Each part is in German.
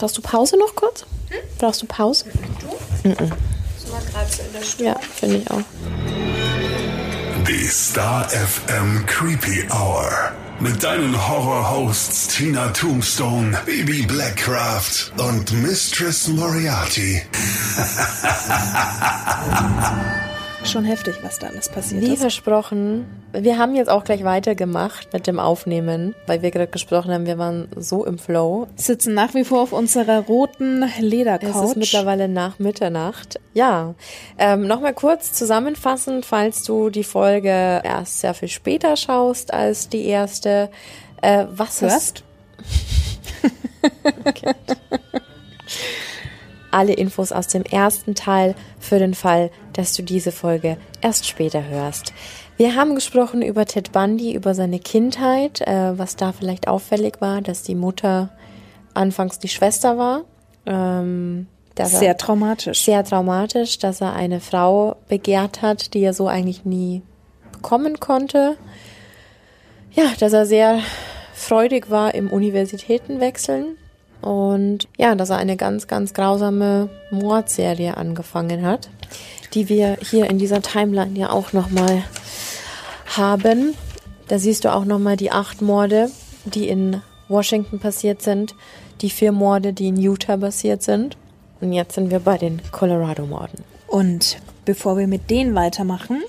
Brauchst du Pause noch kurz? Hm? Brauchst du Pause? Du? Mhm. So mal gerade so in der Stunde. Ja, finde ich auch. Die Star FM Creepy Hour. Mit deinen Horror-Hosts Tina Tombstone, Baby Blackcraft und Mistress Moriarty. Schon heftig, was da alles passiert Wie ist. versprochen, wir haben jetzt auch gleich weitergemacht mit dem Aufnehmen, weil wir gerade gesprochen haben, wir waren so im Flow. Sitzen nach wie vor auf unserer roten Ledercouch. Es ist mittlerweile nach Mitternacht. Ja, ähm, nochmal kurz zusammenfassend, falls du die Folge erst sehr viel später schaust als die erste. Äh, was Hörst? okay. Alle Infos aus dem ersten Teil für den Fall, dass du diese Folge erst später hörst. Wir haben gesprochen über Ted Bundy, über seine Kindheit, äh, was da vielleicht auffällig war, dass die Mutter anfangs die Schwester war. Ähm, sehr traumatisch. Sehr traumatisch, dass er eine Frau begehrt hat, die er so eigentlich nie bekommen konnte. Ja, dass er sehr freudig war im Universitätenwechseln und ja, dass er eine ganz, ganz grausame Mordserie angefangen hat, die wir hier in dieser Timeline ja auch nochmal haben. Da siehst du auch nochmal die acht Morde, die in Washington passiert sind, die vier Morde, die in Utah passiert sind. Und jetzt sind wir bei den Colorado-Morden. Und bevor wir mit denen weitermachen,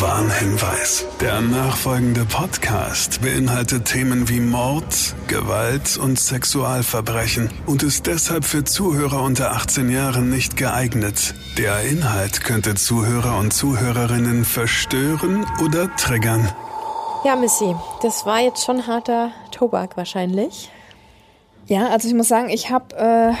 Warnhinweis. Der nachfolgende Podcast beinhaltet Themen wie Mord, Gewalt und Sexualverbrechen und ist deshalb für Zuhörer unter 18 Jahren nicht geeignet. Der Inhalt könnte Zuhörer und Zuhörerinnen verstören oder triggern. Ja, Missy, das war jetzt schon harter Tobak wahrscheinlich. Ja, also ich muss sagen, ich habe äh,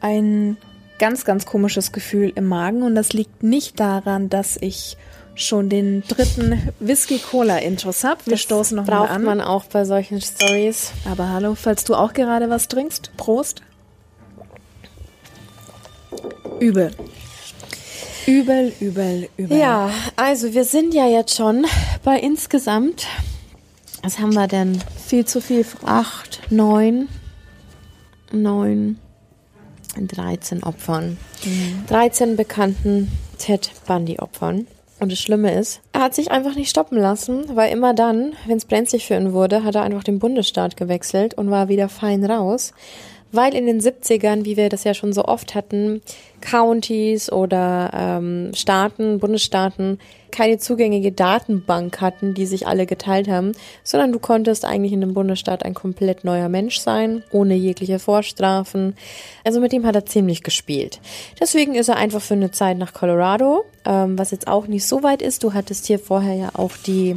ein ganz, ganz komisches Gefühl im Magen und das liegt nicht daran, dass ich schon den dritten Whisky-Cola-Intros habe. Wir das stoßen noch braucht mal an. man auch bei solchen Stories. Aber hallo, falls du auch gerade was trinkst, Prost. Übel. Übel, übel, übel. Ja, also wir sind ja jetzt schon bei insgesamt, was haben wir denn? Viel zu viel. Acht, neun, neun, 13 Opfern. Mhm. 13 bekannten Ted Bundy-Opfern. Und das Schlimme ist, er hat sich einfach nicht stoppen lassen, weil immer dann, wenn es brenzlig für ihn wurde, hat er einfach den Bundesstaat gewechselt und war wieder fein raus. Weil in den 70ern, wie wir das ja schon so oft hatten, Counties oder ähm, Staaten, Bundesstaaten keine zugängige Datenbank hatten, die sich alle geteilt haben, sondern du konntest eigentlich in dem Bundesstaat ein komplett neuer Mensch sein, ohne jegliche Vorstrafen. Also mit dem hat er ziemlich gespielt. Deswegen ist er einfach für eine Zeit nach Colorado, ähm, was jetzt auch nicht so weit ist. Du hattest hier vorher ja auch die,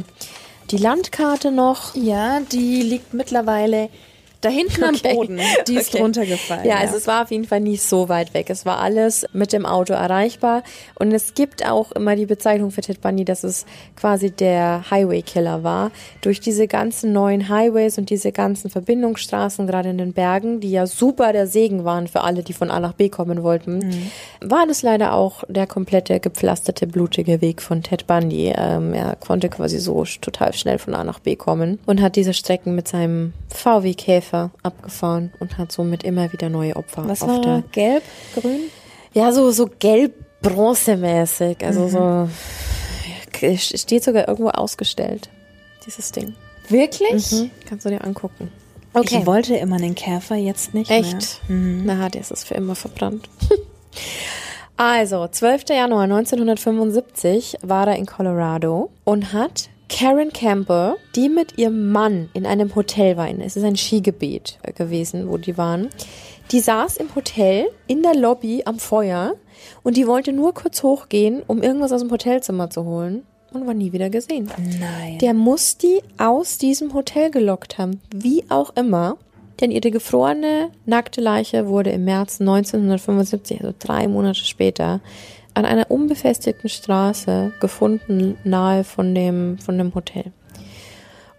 die Landkarte noch. Ja, die liegt mittlerweile da hinten okay. am Boden, die ist okay. runtergefallen. Ja, ja, also es war auf jeden Fall nicht so weit weg. Es war alles mit dem Auto erreichbar. Und es gibt auch immer die Bezeichnung für Ted Bundy, dass es quasi der Highway-Killer war. Durch diese ganzen neuen Highways und diese ganzen Verbindungsstraßen, gerade in den Bergen, die ja super der Segen waren für alle, die von A nach B kommen wollten, mhm. war das leider auch der komplette gepflasterte, blutige Weg von Ted Bundy. Ähm, er konnte quasi so total schnell von A nach B kommen und hat diese Strecken mit seinem VW-Käfer abgefahren und hat somit immer wieder neue Opfer. Was war der gelb, grün? Ja, so so gelb bronzemäßig, also mhm. so steht sogar irgendwo ausgestellt dieses Ding. Wirklich? Mhm. Kannst du dir angucken. Okay. Ich wollte immer den Käfer, jetzt nicht Echt? mehr. Mhm. Na, der ist es für immer verbrannt. also, 12. Januar 1975 war er in Colorado und hat Karen Campbell, die mit ihrem Mann in einem Hotel war. Es ist ein Skigebiet gewesen, wo die waren. Die saß im Hotel in der Lobby am Feuer und die wollte nur kurz hochgehen, um irgendwas aus dem Hotelzimmer zu holen und war nie wieder gesehen. Nein. Der muss die aus diesem Hotel gelockt haben, wie auch immer. Denn ihre gefrorene, nackte Leiche wurde im März 1975, also drei Monate später, an einer unbefestigten Straße gefunden, nahe von dem, von dem Hotel.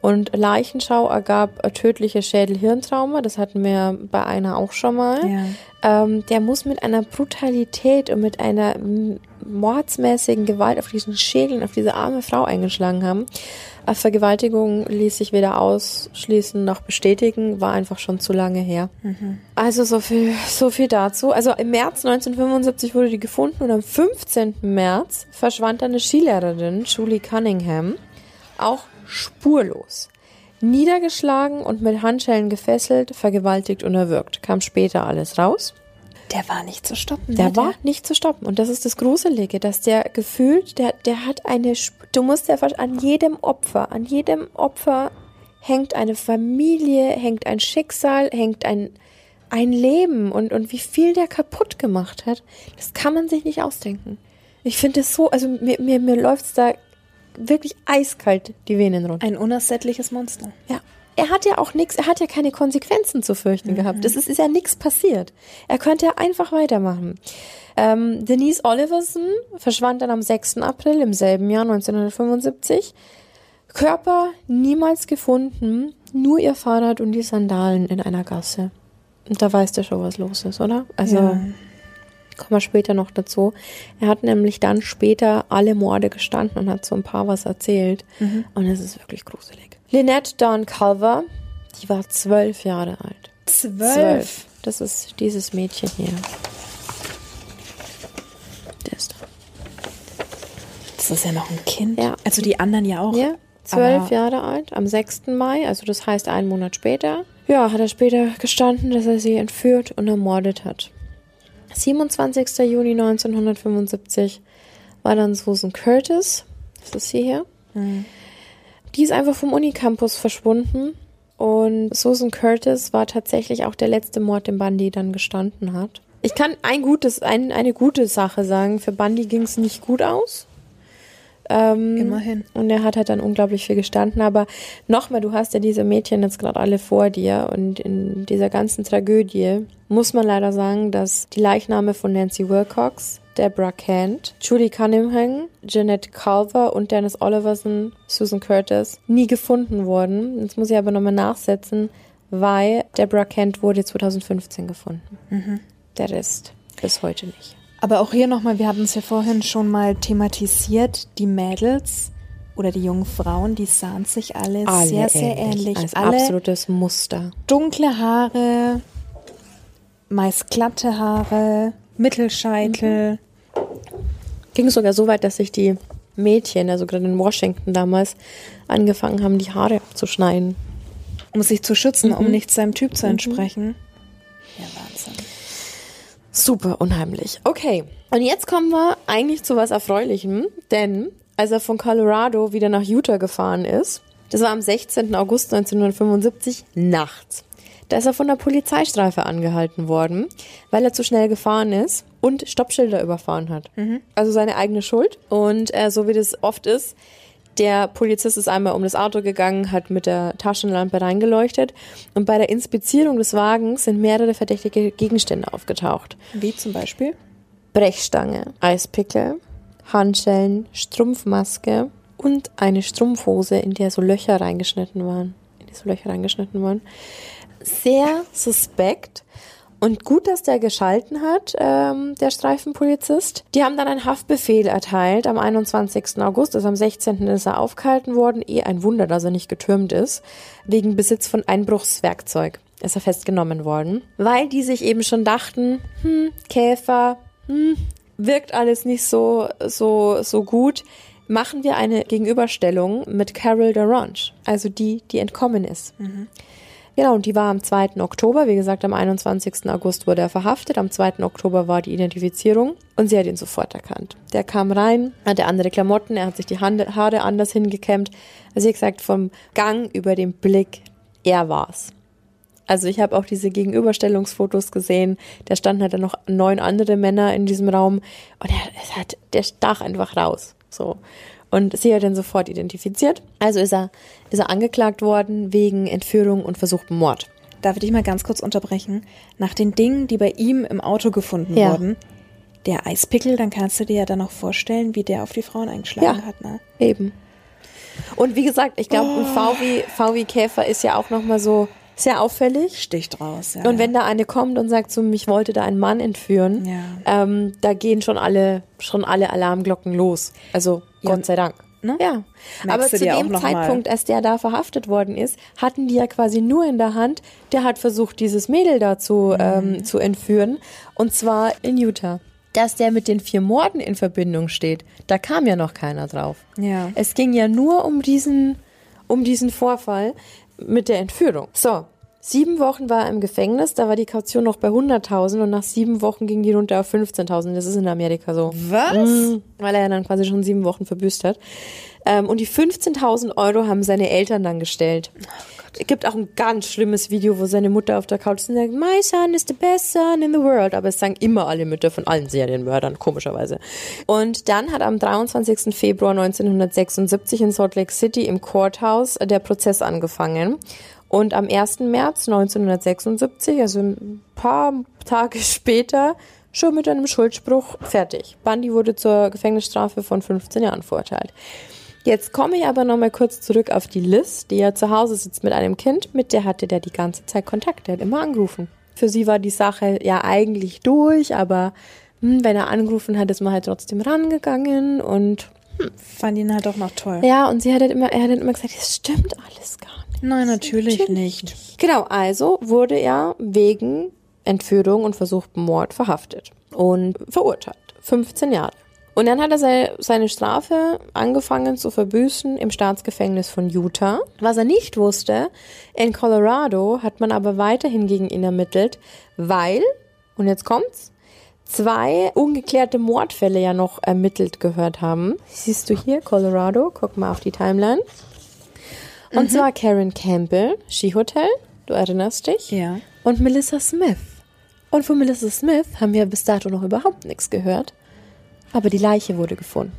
Und Leichenschau ergab tödliche Schädel-Hirntrauma, das hatten wir bei einer auch schon mal. Ja. Ähm, der muss mit einer Brutalität und mit einer mordsmäßigen Gewalt auf diesen Schädeln, auf diese arme Frau eingeschlagen haben. Äh, Vergewaltigung ließ sich weder ausschließen noch bestätigen, war einfach schon zu lange her. Also so viel, so viel dazu. Also im März 1975 wurde die gefunden und am 15. März verschwand eine Skilehrerin, Julie Cunningham, auch spurlos. Niedergeschlagen und mit Handschellen gefesselt, vergewaltigt und erwürgt. Kam später alles raus. Der war nicht zu stoppen. Der ne? war nicht zu stoppen. Und das ist das Gruselige, dass der gefühlt, der, der hat eine, du musst ja ver- an jedem Opfer, an jedem Opfer hängt eine Familie, hängt ein Schicksal, hängt ein, ein Leben und, und wie viel der kaputt gemacht hat, das kann man sich nicht ausdenken. Ich finde es so, also mir, mir, mir läuft's da wirklich eiskalt die Venen runter. Ein unersättliches Monster. Ja. Er hat ja auch nichts, er hat ja keine Konsequenzen zu fürchten gehabt. Es ist, ist ja nichts passiert. Er könnte ja einfach weitermachen. Ähm, Denise Oliverson verschwand dann am 6. April im selben Jahr 1975. Körper niemals gefunden, nur ihr Fahrrad und die Sandalen in einer Gasse. Und da weißt du schon, was los ist, oder? Also, Ja. kommen wir später noch dazu. Er hat nämlich dann später alle Morde gestanden und hat so ein paar was erzählt. Und es ist wirklich gruselig. Lynette Dawn Culver, die war zwölf Jahre alt. Zwölf. Das ist dieses Mädchen hier. Der ist da. Das ist ja noch ein Kind. Ja. Also die anderen ja auch. Ja, zwölf Aber- Jahre alt, am 6. Mai, also das heißt einen Monat später. Ja, hat er später gestanden, dass er sie entführt und ermordet hat. 27. Juni 1975 war dann Susan Curtis, das ist sie hier. Die ist einfach vom Unicampus verschwunden und Susan Curtis war tatsächlich auch der letzte Mord, den Bundy dann gestanden hat. Ich kann ein gutes, ein, eine gute Sache sagen. Für Bundy ging es nicht gut aus. Ähm, Immerhin. und er hat halt dann unglaublich viel gestanden. Aber nochmal, du hast ja diese Mädchen jetzt gerade alle vor dir. Und in dieser ganzen Tragödie muss man leider sagen, dass die Leichname von Nancy Wilcox, Deborah Kent, Julie Cunningham, Jeanette Culver und Dennis Oliverson, Susan Curtis nie gefunden wurden. Jetzt muss ich aber nochmal nachsetzen, weil Deborah Kent wurde 2015 gefunden. Der Rest bis heute nicht. Aber auch hier nochmal, wir hatten es ja vorhin schon mal thematisiert, die Mädels oder die jungen Frauen, die sahen sich alle, sehr, sehr ähnlich. Als alle absolutes Muster. dunkle Haare, meist glatte Haare, Mittelscheitel. Ging sogar so weit, dass sich die Mädchen, also gerade in Washington damals, angefangen haben, die Haare abzuschneiden. um sich zu schützen, um nicht seinem Typ zu entsprechen. Ja, Wahnsinn. Super unheimlich. Okay. Und jetzt kommen wir eigentlich zu was Erfreulichem, denn als er von Colorado wieder nach Utah gefahren ist, das war am 16. August 1975 nachts. Da ist er von der Polizeistreife angehalten worden, weil er zu schnell gefahren ist und Stoppschilder überfahren hat. Also seine eigene Schuld. Und äh, so wie das oft ist, der Polizist ist einmal um das Auto gegangen, hat mit der Taschenlampe reingeleuchtet und bei der Inspizierung des Wagens sind mehrere verdächtige Gegenstände aufgetaucht. Wie zum Beispiel? Brechstange, Eispickel, Handschellen, Strumpfmaske und eine Strumpfhose, in der so Löcher reingeschnitten waren. In die so Löcher reingeschnitten waren. Sehr suspekt. Und gut, dass der geschalten hat, ähm, der Streifenpolizist. Die haben dann einen Haftbefehl erteilt am 21. August, also am 16. ist er aufgehalten worden. Eh ein Wunder, dass er nicht getürmt ist. Wegen Besitz von Einbruchswerkzeug ist er festgenommen worden. Weil die sich eben schon dachten, hm, Käfer, hm, wirkt alles nicht so, so, so gut. Machen wir eine Gegenüberstellung mit Carol Durant, also die, die entkommen ist. Genau, und die war am 2. Oktober. Wie gesagt, am 21. August wurde er verhaftet. Am 2. Oktober war die Identifizierung und sie hat ihn sofort erkannt. Der kam rein, hatte andere Klamotten, er hat sich die Haare anders hingekämmt. Also wie gesagt, vom Gang über den Blick, er war's. Also ich habe auch diese Gegenüberstellungsfotos gesehen. Da standen halt dann noch neun andere Männer in diesem Raum und er, es hat, der stach einfach raus. So. Und sie hat ihn sofort identifiziert. Also ist er, ist er angeklagt worden wegen Entführung und versuchten Mord. Darf ich dich mal ganz kurz unterbrechen? Nach den Dingen, die bei ihm im Auto gefunden Ja. wurden, der Eispickel, dann kannst du dir ja dann noch vorstellen, wie der auf die Frauen eingeschlagen Ja. hat, ne? Eben. Und wie gesagt, ich glaube, ein VW, VW Käfer ist ja auch nochmal so Sehr auffällig. Sticht raus. Ja, Und wenn da eine kommt und sagt so, mich wollte da ein Mann entführen, Ja. ähm, da gehen schon alle, schon alle Alarmglocken los. Also Ja. Gott sei Dank. Ne? Ja. Merkst Aber zu dem noch mal. Zeitpunkt, als der da verhaftet worden ist, hatten die ja quasi nur in der Hand, der hat versucht, dieses Mädel da zu, Mhm. ähm, zu entführen. Und zwar in Utah. Dass der mit den vier Morden in Verbindung steht, da kam ja noch keiner drauf. Ja. Es ging ja nur um diesen, um diesen Vorfall mit der Entführung. So, sieben Wochen war er im Gefängnis, da war die Kaution noch bei 100.000 und nach sieben Wochen ging die runter auf 15.000. Das ist in Amerika so. Was? Mhm, weil er ja dann quasi schon sieben Wochen verbüßt hat. Ähm, und die 15.000 Euro haben seine Eltern dann gestellt. Es gibt auch ein ganz schlimmes Video, wo seine Mutter auf der Couch sitzt und sagt, my son is the best son in the world. Aber es sagen immer alle Mütter von allen Serienmördern, komischerweise. Und dann hat am 23. Februar 1976 in Salt Lake City im Courthouse der Prozess angefangen. Und am 1. März 1976, also ein paar Tage später, schon mit einem Schuldspruch fertig. Bundy wurde zur Gefängnisstrafe von 15 Jahren verurteilt. Jetzt komme ich aber nochmal kurz zurück auf die Liz, die ja zu Hause sitzt mit einem Kind, mit der hatte der die ganze Zeit Kontakt, der hat immer angerufen. Für sie war die Sache ja eigentlich durch, aber hm, wenn er angerufen hat, ist man halt trotzdem rangegangen und Fand ihn halt auch noch toll. ja, und sie hat halt immer, er hat halt immer gesagt, es stimmt alles gar nicht. Nein, natürlich, nicht. Genau, also wurde er wegen Entführung und versuchten Mord verhaftet und verurteilt. 15 Jahre. Und dann hat er seine, seine Strafe angefangen zu verbüßen im Staatsgefängnis von Utah. Was er nicht wusste, in Colorado hat man aber weiterhin gegen ihn ermittelt, weil, und jetzt kommt's, zwei ungeklärte Mordfälle ja noch ermittelt gehört haben. Siehst du hier, Colorado, guck mal auf die Timeline. Und zwar Karen Campbell, Skihotel, du erinnerst dich? Ja. Und Melissa Smith. Und von Melissa Smith haben wir bis dato noch überhaupt nichts gehört. Aber die Leiche wurde gefunden.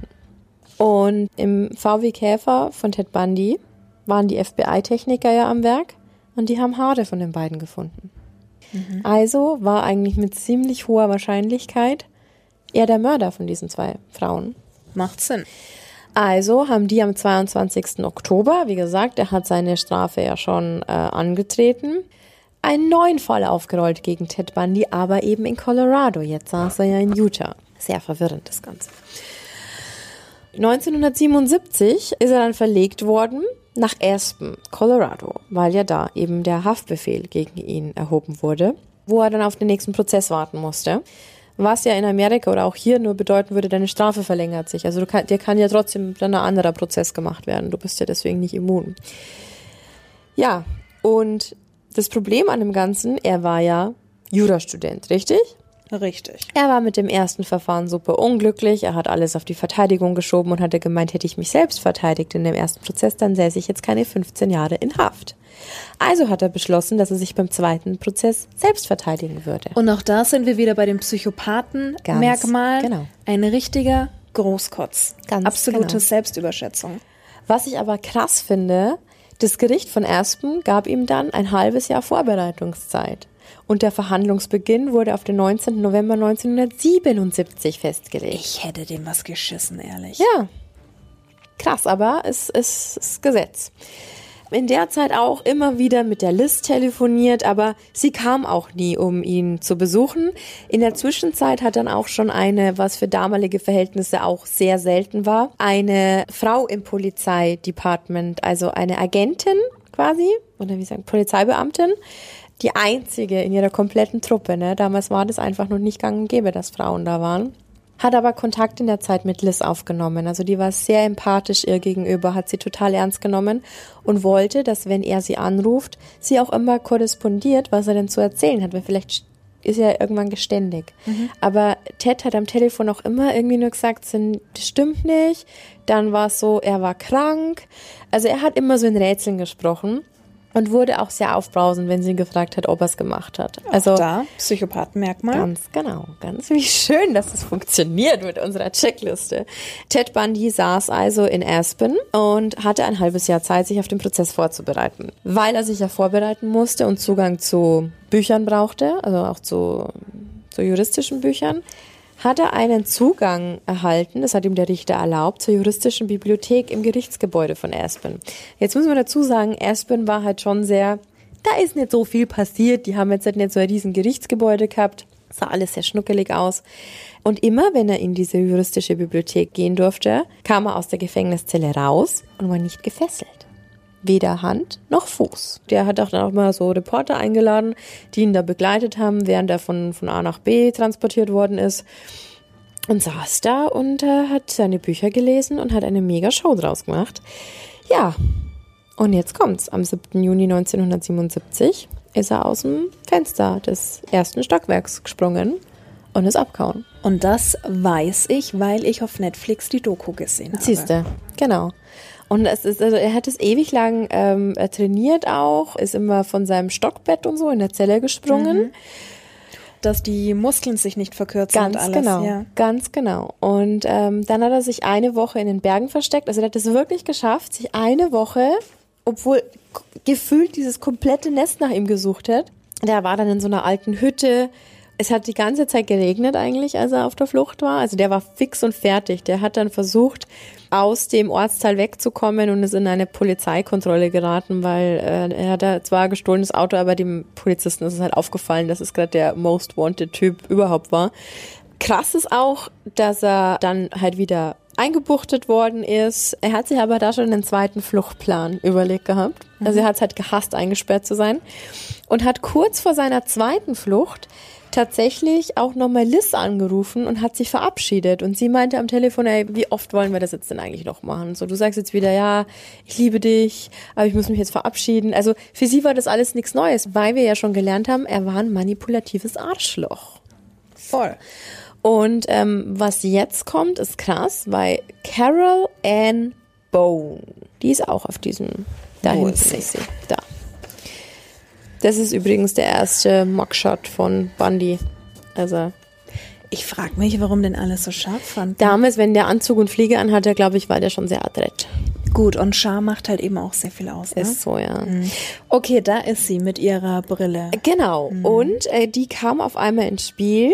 Und im VW Käfer von Ted Bundy waren die FBI-Techniker ja am Werk und die haben Haare von den beiden gefunden. Also war eigentlich mit ziemlich hoher Wahrscheinlichkeit er der Mörder von diesen zwei Frauen. Macht Sinn. Also haben die am 22. Oktober, wie gesagt, er hat seine Strafe ja schon äh, angetreten, einen neuen Fall aufgerollt gegen Ted Bundy, aber eben in Colorado. Jetzt saß er ja in Utah. Sehr verwirrend das Ganze. 1977 ist er dann verlegt worden nach Aspen, Colorado, weil ja da eben der Haftbefehl gegen ihn erhoben wurde, wo er dann auf den nächsten Prozess warten musste. Was ja in Amerika oder auch hier nur bedeuten würde, deine Strafe verlängert sich. Also du kann, dir kann ja trotzdem dann ein anderer Prozess gemacht werden. Du bist ja deswegen nicht immun. Ja, und das Problem an dem Ganzen, er war ja Jurastudent, richtig? Richtig. Er war mit dem ersten Verfahren super unglücklich. Er hat alles auf die Verteidigung geschoben und hatte gemeint, hätte ich mich selbst verteidigt in dem ersten Prozess, dann säße ich jetzt keine 15 Jahre in Haft. Also hat er beschlossen, dass er sich beim zweiten Prozess selbst verteidigen würde. Und auch da sind wir wieder bei dem Psychopathen-Merkmal. genau. Ein richtiger Großkotz. Ganz Absolute genau. Selbstüberschätzung. Was ich aber krass finde, das Gericht von Aspen gab ihm dann ein halbes Jahr Vorbereitungszeit. Und der Verhandlungsbeginn wurde auf den 19. November 1977 festgelegt. Ich hätte dem was geschissen, ehrlich. Ja. Krass, aber es ist, ist Gesetz. In der Zeit auch immer wieder mit der Liz telefoniert, aber sie kam auch nie, um ihn zu besuchen. In der Zwischenzeit hat dann auch schon eine, was für damalige Verhältnisse auch sehr selten war, eine Frau im Polizeidepartment, also eine Agentin quasi, oder wie sagen, Polizeibeamtin, die einzige in ihrer kompletten Truppe. Ne? Damals war das einfach noch nicht gang und gäbe, dass Frauen da waren. Hat aber Kontakt in der Zeit mit Liz aufgenommen. Also die war sehr empathisch ihr gegenüber, hat sie total ernst genommen und wollte, dass wenn er sie anruft, sie auch immer korrespondiert, was er denn zu erzählen hat. Weil vielleicht ist er irgendwann geständig. Aber Ted hat am Telefon auch immer irgendwie nur gesagt, "Sind- das stimmt nicht. Dann war es so, er war krank. Also er hat immer so in Rätseln gesprochen und wurde auch sehr aufbrausend, wenn sie ihn gefragt hat, ob er es gemacht hat. Also Da, Psychopathenmerkmal. Ganz genau, ganz wie schön, dass es funktioniert mit unserer Checkliste. Ted Bundy saß also in Aspen und hatte ein halbes Jahr Zeit, sich auf den Prozess vorzubereiten. Weil er sich ja vorbereiten musste und Zugang zu Büchern brauchte, also auch zu, zu juristischen Büchern, hat er einen Zugang erhalten, das hat ihm der Richter erlaubt, zur juristischen Bibliothek im Gerichtsgebäude von Aspen. Jetzt müssen wir dazu sagen, Aspen war halt schon sehr da ist nicht so viel passiert. Die haben jetzt nicht so ein riesen Gerichtsgebäude gehabt. Sah alles sehr schnuckelig aus. Und immer, wenn er in diese juristische Bibliothek gehen durfte, kam er aus der Gefängniszelle raus und war nicht gefesselt. Weder Hand noch Fuß. Der hat auch dann auch mal so Reporter eingeladen, die ihn da begleitet haben, während er von, von A nach B transportiert worden ist. Und saß da und äh, hat seine Bücher gelesen und hat eine mega Show draus gemacht. Ja, und jetzt kommt's. Am 7. Juni 1977 ist er aus dem Fenster des ersten Stockwerks gesprungen und ist abgehauen. Und das weiß ich, weil ich auf Netflix die Doku gesehen habe. Siehste, genau. Und es ist, also er hat es ewig lang ähm, trainiert auch, ist immer von seinem Stockbett und so in der Zelle gesprungen. Mhm. Dass die Muskeln sich nicht verkürzen Ganz und alles. genau, Ja. ganz genau. Und ähm, dann hat er sich eine Woche in den Bergen versteckt. Also er hat es wirklich geschafft, sich eine Woche, obwohl gefühlt dieses komplette Nest nach ihm gesucht hat. Der war dann in so einer alten Hütte. Es hat die ganze Zeit geregnet eigentlich, als er auf der Flucht war. Also der war fix und fertig. Der hat dann versucht, aus dem Ortsteil wegzukommen und ist in eine Polizeikontrolle geraten, weil äh, er hat da zwar gestohlenes Auto, aber dem Polizisten ist es halt aufgefallen, dass es gerade der Most Wanted Typ überhaupt war. Krass ist auch, dass er dann halt wieder eingebuchtet worden ist. Er hat sich aber da schon einen zweiten Fluchtplan überlegt gehabt. Also er hat es halt gehasst, eingesperrt zu sein. Und hat kurz vor seiner zweiten Flucht tatsächlich auch nochmal Liz angerufen und hat sich verabschiedet. Und sie meinte am Telefon, ey, wie oft wollen wir das jetzt denn eigentlich noch machen? So, du sagst jetzt wieder, ja, ich liebe dich, aber ich muss mich jetzt verabschieden. Also für sie war das alles nichts Neues, weil wir ja schon gelernt haben, er war ein manipulatives Arschloch. Voll. Und ähm, was jetzt kommt, ist krass, weil Carol Ann Bone, die ist auch auf diesem, da Wo hinten ist sie? da. Das ist übrigens der erste Mockshot von Bundy. Also Ich frage mich, warum denn alles so scharf fand. damals, wenn der Anzug und Fliege anhatte, glaube ich, war der schon sehr adrett. Gut, und Charme macht halt eben auch sehr viel aus. Ne? Ist so, ja. Okay, da ist sie mit ihrer Brille. Genau. Und äh, die kam auf einmal ins Spiel.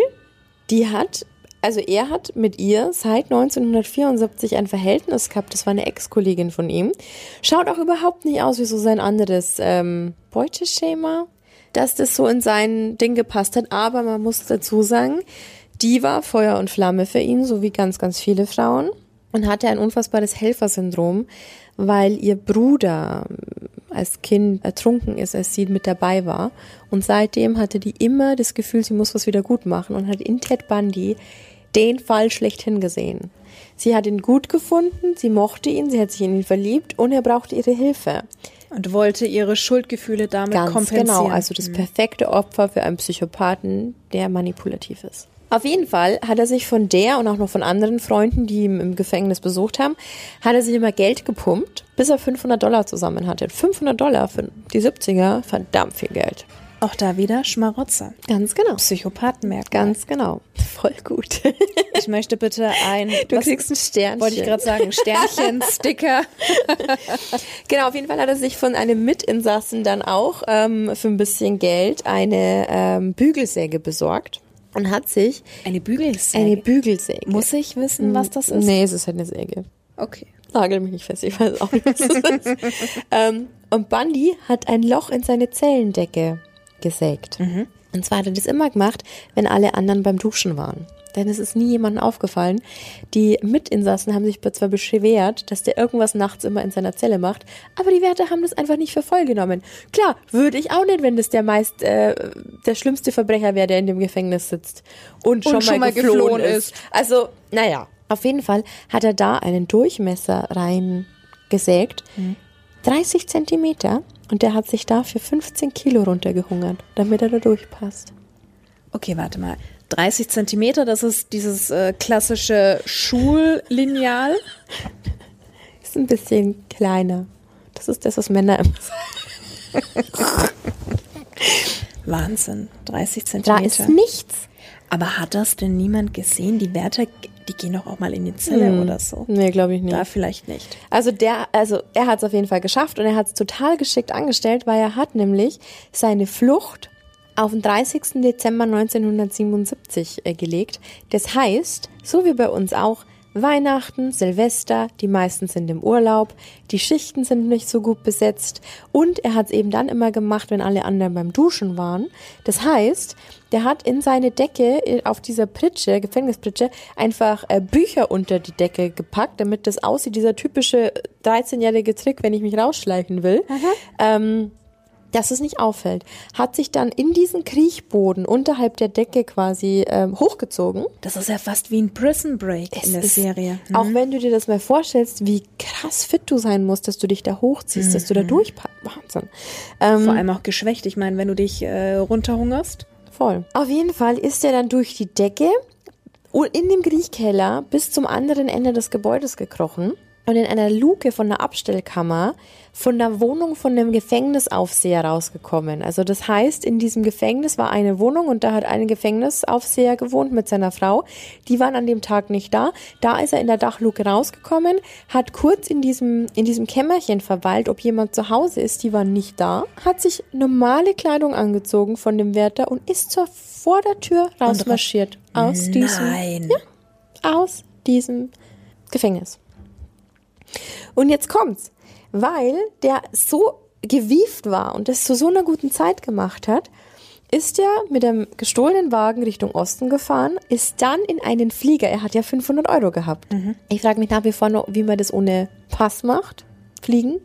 Die hat, also er hat mit ihr seit 1974 ein Verhältnis gehabt. Das war eine Ex-Kollegin von ihm. Schaut auch überhaupt nicht aus wie so sein anderes ähm, Beuteschema, dass das so in sein Ding gepasst hat. Aber man muss dazu sagen, die war Feuer und Flamme für ihn, so wie ganz, ganz viele Frauen. Und hatte ein unfassbares Helfersyndrom, weil ihr Bruder als Kind ertrunken ist, als sie mit dabei war. Und seitdem hatte die immer das Gefühl, sie muss was wieder gut machen und hat in Ted Bundy den Fall schlechthin gesehen. Sie hat ihn gut gefunden, sie mochte ihn, sie hat sich in ihn verliebt und er brauchte ihre Hilfe. Und wollte ihre Schuldgefühle damit Ganz kompensieren. genau, also das perfekte Opfer für einen Psychopathen, der manipulativ ist. Auf jeden Fall hat er sich von der und auch noch von anderen Freunden, die ihn im Gefängnis besucht haben, hat er sich immer Geld gepumpt, bis er 500 Dollar zusammen hatte. 500 Dollar für die 70er, verdammt viel Geld. Auch da wieder Schmarotzer. Ganz genau. Psychopathenmerkmal. Ganz genau. Voll gut. Ich möchte bitte ein. Du was- kriegst ein Sternchen. Wollte ich gerade sagen. Sternchen, Sticker. Genau, auf jeden Fall hat er sich von einem Mitinsassen dann auch ähm, für ein bisschen Geld eine ähm, Bügelsäge besorgt und hat sich Eine Bügelsäge. eine Bügelsäge. Muss ich wissen, was das ist? Nee, es ist halt eine Säge. Okay. Nagel mich nicht fest, ich weiß auch nicht, was das ist. ähm, und Bundy hat ein Loch in seine Zellendecke gesägt. Und zwar hat er das immer gemacht, wenn alle anderen beim Duschen waren. Denn es ist nie jemandem aufgefallen. Die Mitinsassen haben sich zwar beschwert, dass der irgendwas nachts immer in seiner Zelle macht, aber die Wärter haben das einfach nicht für voll genommen. Klar, würde ich auch nicht, wenn das der meist äh, der schlimmste Verbrecher wäre, der in dem Gefängnis sitzt und schon, schon mal, mal geflohen, geflohen ist. ist. Also, naja. Auf jeden Fall hat er da einen Durchmesser reingesägt. 30 Zentimeter. Und der hat sich da für 15 Kilo runtergehungert, damit er da durchpasst. Okay, warte mal. 30 Zentimeter, das ist dieses äh, klassische Schullineal. Ist ein bisschen kleiner. Das ist das, was Männer immer sagen. Wahnsinn. 30 Da Zentimeter. ist nichts. Aber hat das denn niemand gesehen? Die Wärter, die gehen doch auch mal in die Zelle oder so. Nee, glaube ich nicht. Da vielleicht nicht. Also der, also er hat es auf jeden Fall geschafft und er hat es total geschickt angestellt, weil er hat nämlich seine Flucht auf den 30. Dezember 1977 äh, gelegt. Das heißt, so wie bei uns auch, Weihnachten, Silvester, die meisten sind im Urlaub, die Schichten sind nicht so gut besetzt und er hat es eben dann immer gemacht, wenn alle anderen beim Duschen waren. Das heißt, der hat in seine Decke äh, auf dieser Pritsche, Gefängnispritsche, einfach äh, Bücher unter die Decke gepackt, damit das aussieht, dieser typische 13-jährige Trick, wenn ich mich rausschleichen will. Ähm, dass es nicht auffällt, hat sich dann in diesen Kriechboden unterhalb der Decke quasi ähm, hochgezogen. Das ist ja fast wie ein Prison Break in der ist- Serie. Mhm. Auch wenn du dir das mal vorstellst, wie krass fit du sein musst, dass du dich da hochziehst, dass du da durchpackst. Wahnsinn. Ähm, Vor allem auch geschwächt. Ich meine, wenn du dich äh, runterhungerst. Voll. Auf jeden Fall ist er dann durch die Decke und in dem Kriechkeller bis zum anderen Ende des Gebäudes gekrochen und in einer Luke von der Abstellkammer von der Wohnung von einem Gefängnisaufseher rausgekommen. Also das heißt, in diesem Gefängnis war eine Wohnung und da hat ein Gefängnisaufseher gewohnt mit seiner Frau. Die waren an dem Tag nicht da. Da ist er in der Dachluke rausgekommen, hat kurz in diesem, in diesem Kämmerchen verweilt, ob jemand zu Hause ist. Die waren nicht da. Hat sich normale Kleidung angezogen von dem Wärter und ist zur, vor der Tür rausmarschiert. Aus diesem, Nein. aus diesem Gefängnis. Und jetzt kommt's, weil der so gewieft war und das zu so einer guten Zeit gemacht hat, ist er mit dem gestohlenen Wagen Richtung Osten gefahren, ist dann in einen Flieger, er hat ja 500 Euro gehabt. Ich frage mich nach wie vor noch, wie man das ohne Pass macht, fliegen.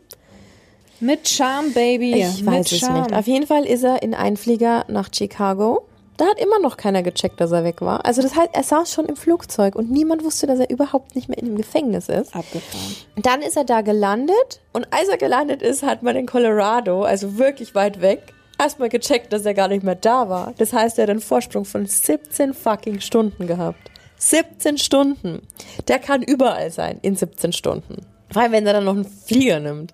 Mit Charme, Baby. Ich Mit weiß es Charme. nicht. Auf jeden Fall ist er in einen Flieger nach Chicago. Da hat immer noch keiner gecheckt, dass er weg war. Also das heißt, er saß schon im Flugzeug und niemand wusste, dass er überhaupt nicht mehr in dem Gefängnis ist. Abgefahren. Dann ist er da gelandet und als er gelandet ist, hat man in Colorado, also wirklich weit weg, erstmal gecheckt, dass er gar nicht mehr da war. Das heißt, er hat einen Vorsprung von 17 fucking Stunden gehabt. 17 Stunden. Der kann überall sein in 17 Stunden. Vor allem, wenn er dann noch einen Flieger nimmt.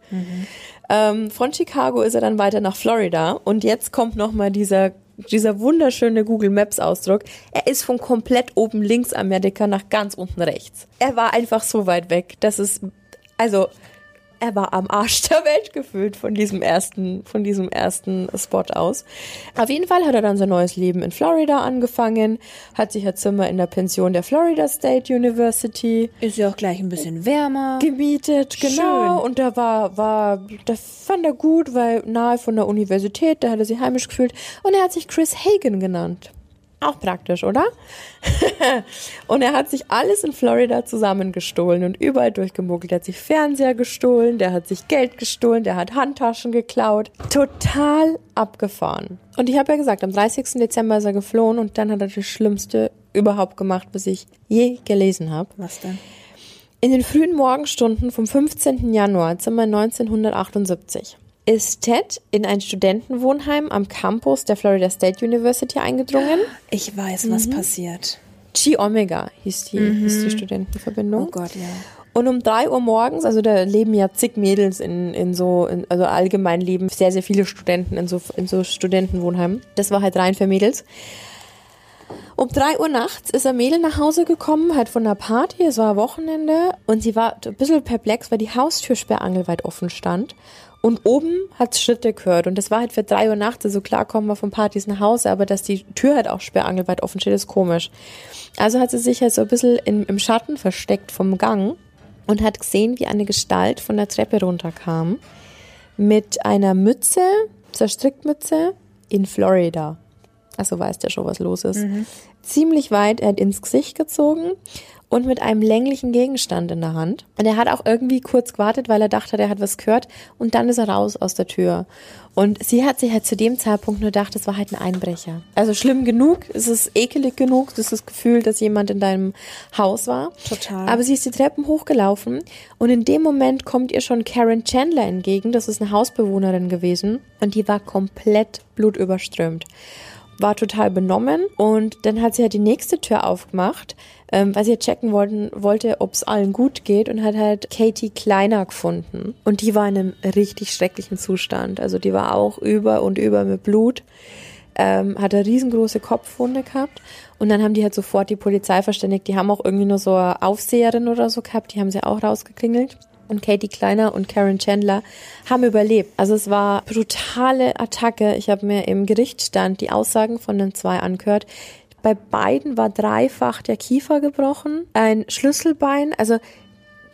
Ähm, von Chicago ist er dann weiter nach Florida und jetzt kommt nochmal dieser, dieser wunderschöne Google Maps Ausdruck. Er ist von komplett oben links Amerika nach ganz unten rechts. Er war einfach so weit weg, dass es, also, er war am Arsch der Welt gefühlt von diesem ersten, von diesem ersten Spot aus. Auf jeden Fall hat er dann sein neues Leben in Florida angefangen, hat sich ein Zimmer in der Pension der Florida State University Ist ja auch gleich ein bisschen wärmer. gemietet, genau. Schön. Und da war, war, das fand er gut, weil nahe von der Universität, da hat er sich heimisch gefühlt. Und er hat sich Chris Hagen genannt. Auch praktisch, oder? und er hat sich alles in Florida zusammengestohlen und überall durchgemuggelt. Er hat sich Fernseher gestohlen, der hat sich Geld gestohlen, der hat Handtaschen geklaut. Total abgefahren. Und ich habe ja gesagt, am 30. Dezember ist er geflohen und dann hat er das Schlimmste überhaupt gemacht, was ich je gelesen habe. Was denn? In den frühen Morgenstunden vom 15. Januar Zimmer 1978 ist Ted in ein Studentenwohnheim am Campus der Florida State University eingedrungen. Ich weiß, was passiert. Chi Omega hieß die, hieß die Studentenverbindung. Oh Gott, ja. Und um drei Uhr morgens, also da leben ja zig Mädels in, in so, in, also allgemein leben sehr, sehr viele Studenten in so, in so Studentenwohnheimen. Das war halt rein für Mädels. Um drei Uhr nachts ist ein Mädel nach Hause gekommen, halt von der Party, es war Wochenende und sie war ein bisschen perplex, weil die Haustür sperrangelweit offen stand und oben hat Schritte gehört und das war halt für drei Uhr nachts, also klar kommen wir von Partys nach Hause, aber dass die Tür halt auch sperrangelweit offen steht, ist komisch. Also hat sie sich halt so ein bisschen in, im Schatten versteckt vom Gang und hat gesehen, wie eine Gestalt von der Treppe runterkam mit einer Mütze, so einer Strickmütze in Florida. Also weiß der schon, was los ist. Ziemlich weit, er hat ins Gesicht gezogen und mit einem länglichen Gegenstand in der Hand. Und er hat auch irgendwie kurz gewartet, weil er dachte, er hat was gehört und dann ist er raus aus der Tür. Und sie hat sich halt zu dem Zeitpunkt nur gedacht, es war halt ein Einbrecher. Also schlimm genug, es ist ekelig genug, das ist das Gefühl, dass jemand in deinem Haus war. Total. Aber sie ist die Treppen hochgelaufen und in dem Moment kommt ihr schon Karen Chandler entgegen. Das ist eine Hausbewohnerin gewesen und die war komplett blutüberströmt. War total benommen und dann hat sie halt die nächste Tür aufgemacht, ähm, weil sie halt checken wollten, wollte, ob es allen gut geht und hat halt Katie Kleiner gefunden. Und die war in einem richtig schrecklichen Zustand. Also die war auch über und über mit Blut ähm, hat eine riesengroße Kopfwunde gehabt und dann haben die halt sofort die Polizei verständigt. Die haben auch irgendwie nur so eine Aufseherin oder so gehabt, die haben sie auch rausgeklingelt. Und Katie Kleiner und Karen Chandler haben überlebt. Also es war brutale Attacke. Ich habe mir im Gerichtsstand die Aussagen von den zwei angehört. Bei beiden war dreifach der Kiefer gebrochen, ein Schlüsselbein, also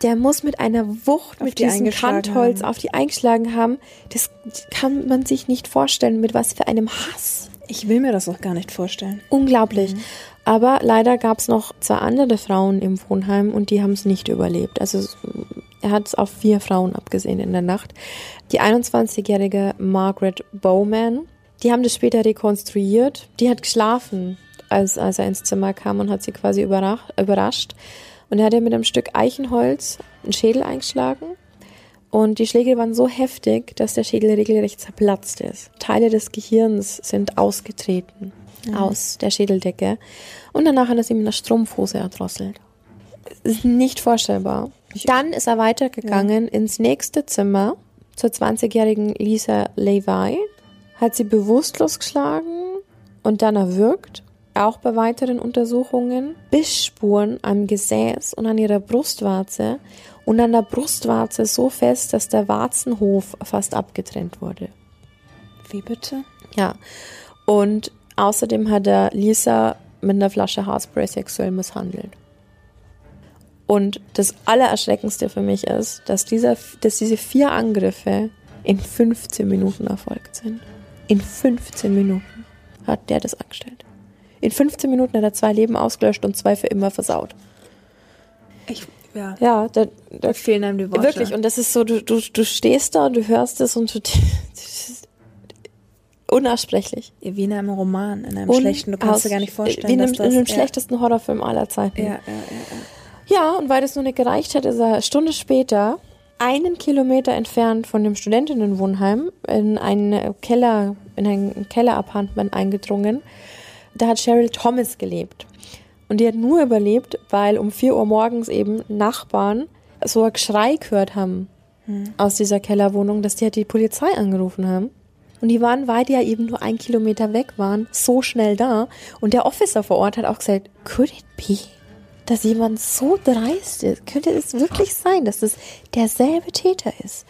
der muss mit einer Wucht Auf mit die diesem Kantholz haben. auf die eingeschlagen haben. Das kann man sich nicht vorstellen, mit was für einem Hass. Ich will mir das auch gar nicht vorstellen. Unglaublich. Aber leider gab es noch zwei andere Frauen im Wohnheim und die haben es nicht überlebt. Also er hat es auf vier Frauen abgesehen in der Nacht. Die 21-jährige Margaret Bowman, die haben das später rekonstruiert. Die hat geschlafen, als, als er ins Zimmer kam und hat sie quasi überrascht. Und er hat ihr mit einem Stück Eichenholz einen Schädel eingeschlagen. Und die Schläge waren so heftig, dass der Schädel regelrecht zerplatzt ist. Teile des Gehirns sind ausgetreten aus der Schädeldecke. Und danach hat er sie mit einer Strumpfhose erdrosselt. Ist nicht vorstellbar. Dann ist er weitergegangen ins nächste Zimmer zur 20-jährigen Lisa Levi, hat sie bewusstlos geschlagen und dann erwürgt. Auch bei weiteren Untersuchungen Bissspuren am Gesäß und an ihrer Brustwarze und an der Brustwarze so fest, dass der Warzenhof fast abgetrennt wurde. Wie bitte? Ja. Und außerdem hat er Lisa mit einer Flasche Haarspray sexuell misshandelt. Und das Allererschreckendste für mich ist, dass, dieser, dass diese vier Angriffe in 15 Minuten erfolgt sind. In 15 Minuten hat der das angestellt. In 15 Minuten hat er zwei Leben ausgelöscht und zwei für immer versaut. Ich, ja. Ja, da, da fehlen einem die Worte. Wirklich, und das ist so, du, du, du stehst da und du hörst es und du, das ist unaussprechlich. Ja, Wie in einem Roman, in einem schlechten. Du kannst dir gar nicht vorstellen, Wie in einem, in einem ja, schlechtesten Horrorfilm aller Zeiten. ja, ja, ja, Ja, und weil das nur nicht gereicht hat, ist er eine Stunde später einen Kilometer entfernt von dem Studentinnenwohnheim in einen Keller, in ein Kellerapartment eingedrungen. Da hat Cheryl Thomas gelebt. Und die hat nur überlebt, weil um 4 Uhr morgens eben Nachbarn so ein Geschrei gehört haben aus dieser Kellerwohnung, dass die halt die Polizei angerufen haben. Und die waren, weil die ja eben nur ein Kilometer weg waren, so schnell da. Und der Officer vor Ort hat auch gesagt, could it be, dass jemand so dreist ist? Könnte es wirklich sein, dass es derselbe Täter ist?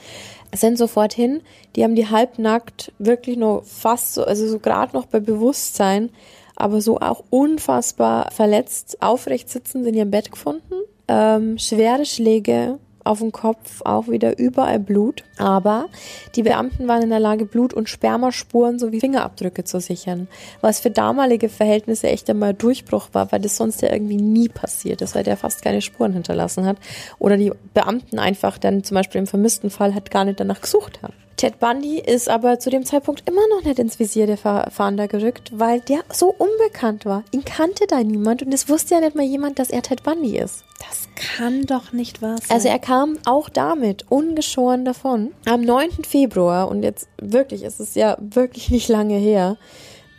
Sind sofort hin, die haben die halbnackt, wirklich nur fast so, also so gerade noch bei Bewusstsein, aber so auch unfassbar verletzt, aufrecht sitzend in ihrem Bett gefunden. Ähm, schwere Schläge auf dem Kopf, auch wieder überall Blut. Aber die Beamten waren in der Lage, Blut- und Spermaspuren sowie Fingerabdrücke zu sichern. Was für damalige Verhältnisse echt einmal Durchbruch war, weil das sonst ja irgendwie nie passiert ist, weil der fast keine Spuren hinterlassen hat. Oder die Beamten einfach dann zum Beispiel im vermissten Fall halt gar nicht danach gesucht haben. Ted Bundy ist aber zu dem Zeitpunkt immer noch nicht ins Visier der Fahnder gerückt, weil der so unbekannt war. Ihn kannte da niemand und es wusste ja nicht mal jemand, dass er Ted Bundy ist. Das kann doch nicht wahr sein. Also er kam auch damit ungeschoren davon. Am 9. Februar, und jetzt wirklich, es ist ja wirklich nicht lange her,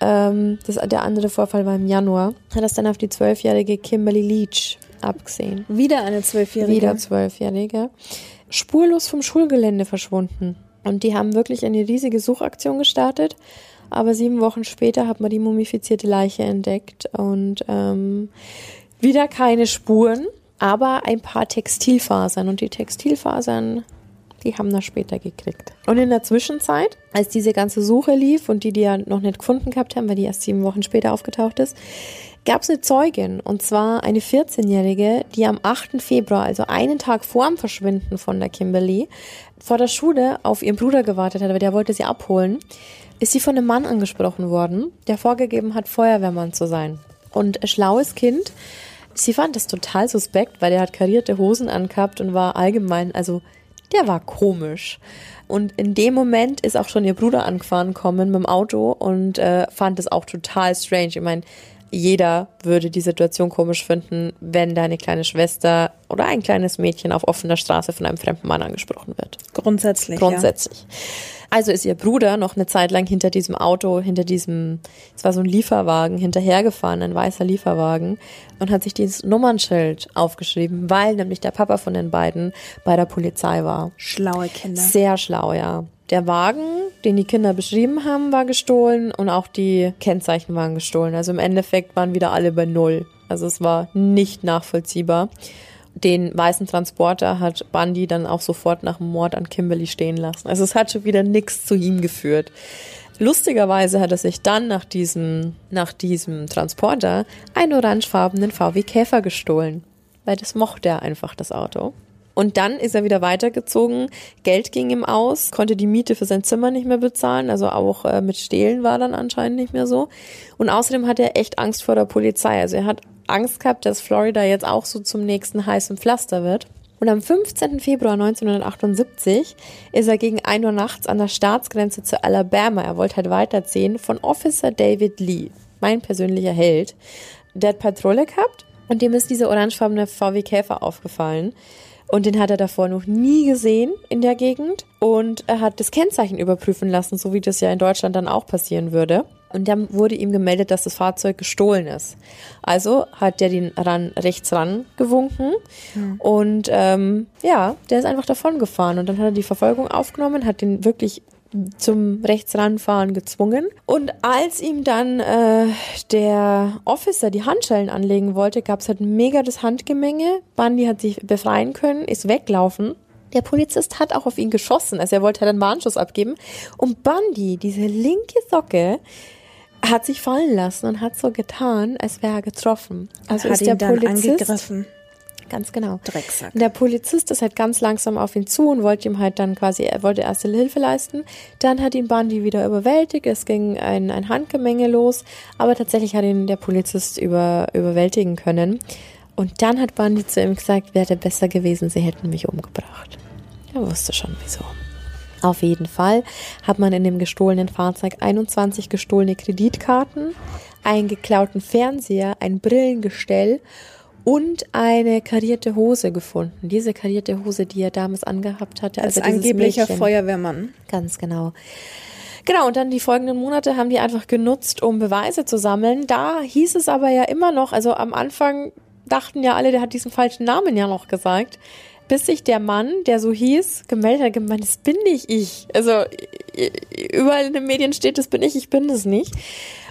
ähm, das, der andere Vorfall war im Januar, hat das dann auf die zwölfjährige Kimberly Leach abgesehen. Wieder eine Zwölfjährige. Wieder zwölfjährige. Spurlos vom Schulgelände verschwunden. Und die haben wirklich eine riesige Suchaktion gestartet. Aber sieben Wochen später hat man die mumifizierte Leiche entdeckt und ähm, wieder keine Spuren, aber ein paar Textilfasern. Und die Textilfasern, die haben wir später gekriegt. Und in der Zwischenzeit, als diese ganze Suche lief und die, die ja noch nicht gefunden gehabt haben, weil die erst sieben Wochen später aufgetaucht ist, gab es eine Zeugin, und zwar eine 14-Jährige, die am 8. Februar, also einen Tag vor dem Verschwinden von der Kimberly, vor der Schule auf ihren Bruder gewartet hat, weil der wollte sie abholen, ist sie von einem Mann angesprochen worden, der vorgegeben hat, Feuerwehrmann zu sein. Und ein schlaues Kind, sie fand das total suspekt, weil der hat karierte Hosen angehabt und war allgemein, also der war komisch. Und in dem Moment ist auch schon ihr Bruder angefahren kommen mit dem Auto und äh, fand das auch total strange. Ich meine, jeder würde die Situation komisch finden, wenn deine kleine Schwester oder ein kleines Mädchen auf offener Straße von einem fremden Mann angesprochen wird. Grundsätzlich. Grundsätzlich. Also ist ihr Bruder noch eine Zeit lang hinter diesem Auto, hinter diesem, es war so ein Lieferwagen, hinterhergefahren, ein weißer Lieferwagen, und hat sich dieses Nummernschild aufgeschrieben, weil nämlich der Papa von den beiden bei der Polizei war. Ja. Schlaue Kinder. Sehr schlau, ja. Der Wagen, den die Kinder beschrieben haben, war gestohlen und auch die Kennzeichen waren gestohlen. Also im Endeffekt waren wieder alle bei Null. Also es war nicht nachvollziehbar. Den weißen Transporter hat Bundy dann auch sofort nach dem Mord an Kimberly stehen lassen. Also es hat schon wieder nichts zu ihm geführt. Lustigerweise hat er sich dann nach diesem, nach diesem Transporter einen orangefarbenen VW Käfer gestohlen. Weil das mochte er einfach, das Auto. Und dann ist er wieder weitergezogen. Geld ging ihm aus, konnte die Miete für sein Zimmer nicht mehr bezahlen. Also auch äh, mit Stehlen war dann anscheinend nicht mehr so. Und außerdem hat er echt Angst vor der Polizei. Also er hat Angst gehabt, dass Florida jetzt auch so zum nächsten heißen Pflaster wird. Und am 15. Februar 1978 ist er gegen 1 Uhr nachts an der Staatsgrenze zu Alabama, er wollte halt weiterziehen, von Officer David Lee, mein persönlicher Held. Der hat Patrouille gehabt und dem ist dieser orangefarbene VW Käfer aufgefallen. Und den hat er davor noch nie gesehen in der Gegend. Und er hat das Kennzeichen überprüfen lassen, so wie das ja in Deutschland dann auch passieren würde. Und dann wurde ihm gemeldet, dass das Fahrzeug gestohlen ist. Also hat der den ran, rechts ran gewunken. Mhm. Und ähm, ja, der ist einfach davon gefahren. Und dann hat er die Verfolgung aufgenommen, hat den wirklich zum Rechtsranfahren gezwungen. Und als ihm dann äh, der Officer die Handschellen anlegen wollte, gab es halt mega das Handgemenge. Bundy hat sich befreien können, ist weglaufen. Der Polizist hat auch auf ihn geschossen, also er wollte halt einen Warnschuss abgeben. Und Bundy, diese linke Socke, hat sich fallen lassen und hat so getan, als wäre er getroffen. Also hat ist der Polizist angegriffen. Ganz genau. Drecksack. Der Polizist ist halt ganz langsam auf ihn zu und wollte ihm halt dann quasi, er wollte erste Hilfe leisten. Dann hat ihn Bundy wieder überwältigt. Es ging ein, ein Handgemenge los, aber tatsächlich hat ihn der Polizist über, überwältigen können. Und dann hat Bundy zu ihm gesagt, wäre besser gewesen, sie hätten mich umgebracht. Er wusste schon wieso. Auf jeden Fall hat man in dem gestohlenen Fahrzeug 21 gestohlene Kreditkarten, einen geklauten Fernseher, ein Brillengestell und eine karierte Hose gefunden. Diese karierte Hose, die er damals angehabt hatte. Als also angeblicher Mädchen. Feuerwehrmann. Ganz genau. Genau, und dann die folgenden Monate haben die einfach genutzt, um Beweise zu sammeln. Da hieß es aber ja immer noch, also am Anfang dachten ja alle, der hat diesen falschen Namen ja noch gesagt bis sich der Mann, der so hieß, gemeldet hat, gemeint, das bin nicht ich. Also überall in den Medien steht, das bin ich, ich bin das nicht.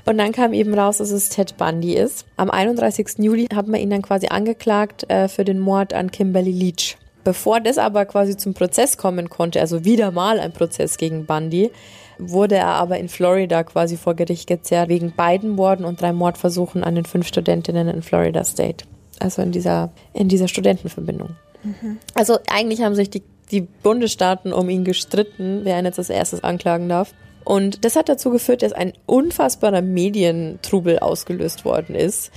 Und dann kam eben raus, dass es Ted Bundy ist. Am 31. Juli hat man ihn dann quasi angeklagt äh, für den Mord an Kimberly Leach. Bevor das aber quasi zum Prozess kommen konnte, also wieder mal ein Prozess gegen Bundy, wurde er aber in Florida quasi vor Gericht gezerrt, wegen beiden Morden und drei Mordversuchen an den fünf Studentinnen in Florida State. Also in dieser, in dieser Studentenverbindung. Also eigentlich haben sich die, die Bundesstaaten um ihn gestritten, wer ihn jetzt als erstes anklagen darf. Und das hat dazu geführt, dass ein unfassbarer Medientrubel ausgelöst worden ist.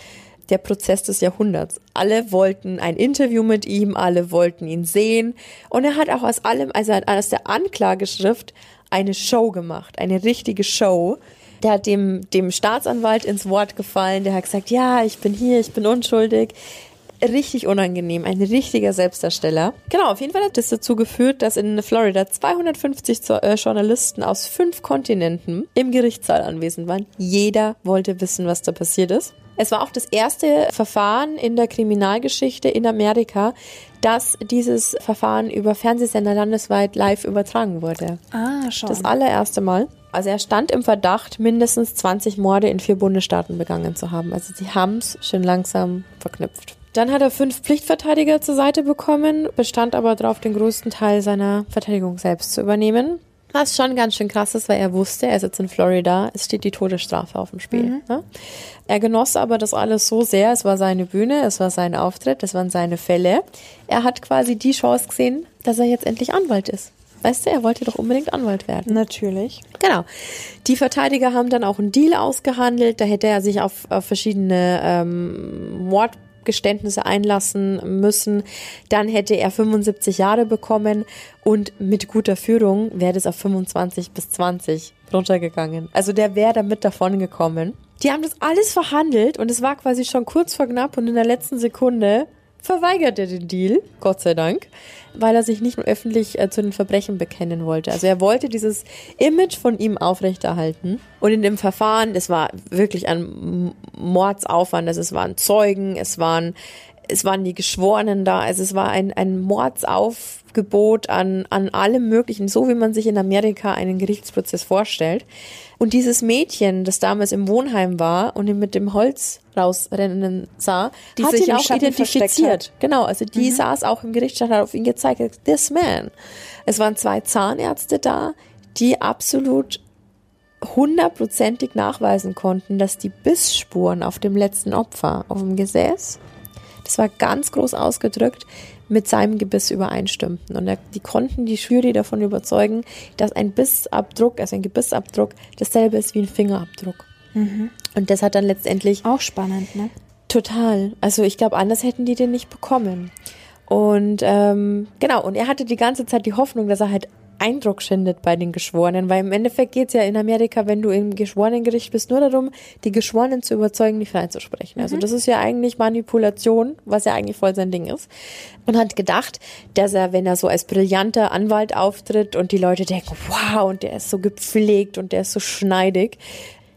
Der Prozess des Jahrhunderts. Alle wollten ein Interview mit ihm, alle wollten ihn sehen. Und er hat auch aus allem, also aus der Anklageschrift, eine Show gemacht, eine richtige Show. Der hat dem, dem Staatsanwalt ins Wort gefallen, der hat gesagt, ja, ich bin hier, ich bin unschuldig richtig unangenehm, ein richtiger Selbstdarsteller. Genau, auf jeden Fall hat das dazu geführt, dass in Florida 250 äh, Journalisten aus fünf Kontinenten im Gerichtssaal anwesend waren. Jeder wollte wissen, was da passiert ist. Es war auch das erste Verfahren in der Kriminalgeschichte in Amerika, dass dieses Verfahren über Fernsehsender landesweit live übertragen wurde. Ah, schon. Das allererste Mal. Also er stand im Verdacht, mindestens 20 Morde in vier Bundesstaaten begangen zu haben. Also sie haben es schon langsam verknüpft. Dann hat er fünf Pflichtverteidiger zur Seite bekommen, bestand aber darauf, den größten Teil seiner Verteidigung selbst zu übernehmen. Was schon ganz schön krass ist, weil er wusste, er sitzt in Florida, es steht die Todesstrafe auf dem Spiel. Mhm. Ne? Er genoss aber das alles so sehr, es war seine Bühne, es war sein Auftritt, es waren seine Fälle. Er hat quasi die Chance gesehen, dass er jetzt endlich Anwalt ist. Weißt du, er wollte doch unbedingt Anwalt werden. Natürlich. Genau. Die Verteidiger haben dann auch einen Deal ausgehandelt. Da hätte er sich auf, auf verschiedene ähm, Mord Geständnisse einlassen müssen, dann hätte er 75 Jahre bekommen und mit guter Führung wäre das auf 25 bis 20 runtergegangen. Also der wäre damit davon gekommen. Die haben das alles verhandelt und es war quasi schon kurz vor knapp und in der letzten Sekunde verweigert er den Deal, Gott sei Dank, weil er sich nicht öffentlich äh, zu den Verbrechen bekennen wollte. Also er wollte dieses Image von ihm aufrechterhalten. Und in dem Verfahren, das war wirklich ein Mordsaufwand, also es waren Zeugen, es waren, es waren die Geschworenen da, also es war ein, ein Mordsaufgebot an, an allem Möglichen, so wie man sich in Amerika einen Gerichtsprozess vorstellt. Und dieses Mädchen, das damals im Wohnheim war und ihn mit dem Holz rausrennen sah, die hat sich ihn auch identifiziert. Genau, also die mhm. saß auch im Gerichtssaal, hat auf ihn gezeigt, this man. Es waren zwei Zahnärzte da, die absolut hundertprozentig nachweisen konnten, dass die Bissspuren auf dem letzten Opfer, auf dem Gesäß, das war ganz groß ausgedrückt, mit seinem Gebiss übereinstimmten. Und die konnten die Jury davon überzeugen, dass ein Bissabdruck, also ein Gebissabdruck, dasselbe ist wie ein Fingerabdruck. Mhm. Und das hat dann letztendlich. Auch spannend, ne? Total. Also ich glaube, anders hätten die den nicht bekommen. Und ähm, genau, und er hatte die ganze Zeit die Hoffnung, dass er halt Eindruck schindet bei den Geschworenen, weil im Endeffekt geht es ja in Amerika, wenn du im Geschworenengericht bist, nur darum, die Geschworenen zu überzeugen, die freizusprechen. Also mhm. das ist ja eigentlich Manipulation, was ja eigentlich voll sein Ding ist. Und hat gedacht, dass er, wenn er so als brillanter Anwalt auftritt und die Leute denken, wow, und der ist so gepflegt und der ist so schneidig,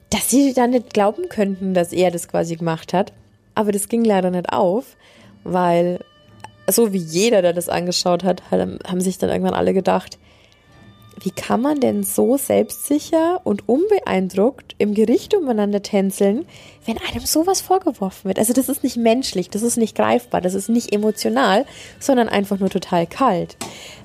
dass sie dann nicht glauben könnten, dass er das quasi gemacht hat. Aber das ging leider nicht auf, weil so wie jeder, der das angeschaut hat, haben sich dann irgendwann alle gedacht, wie kann man denn so selbstsicher und unbeeindruckt im Gericht umeinander tänzeln, wenn einem sowas vorgeworfen wird? Also das ist nicht menschlich, das ist nicht greifbar, das ist nicht emotional, sondern einfach nur total kalt.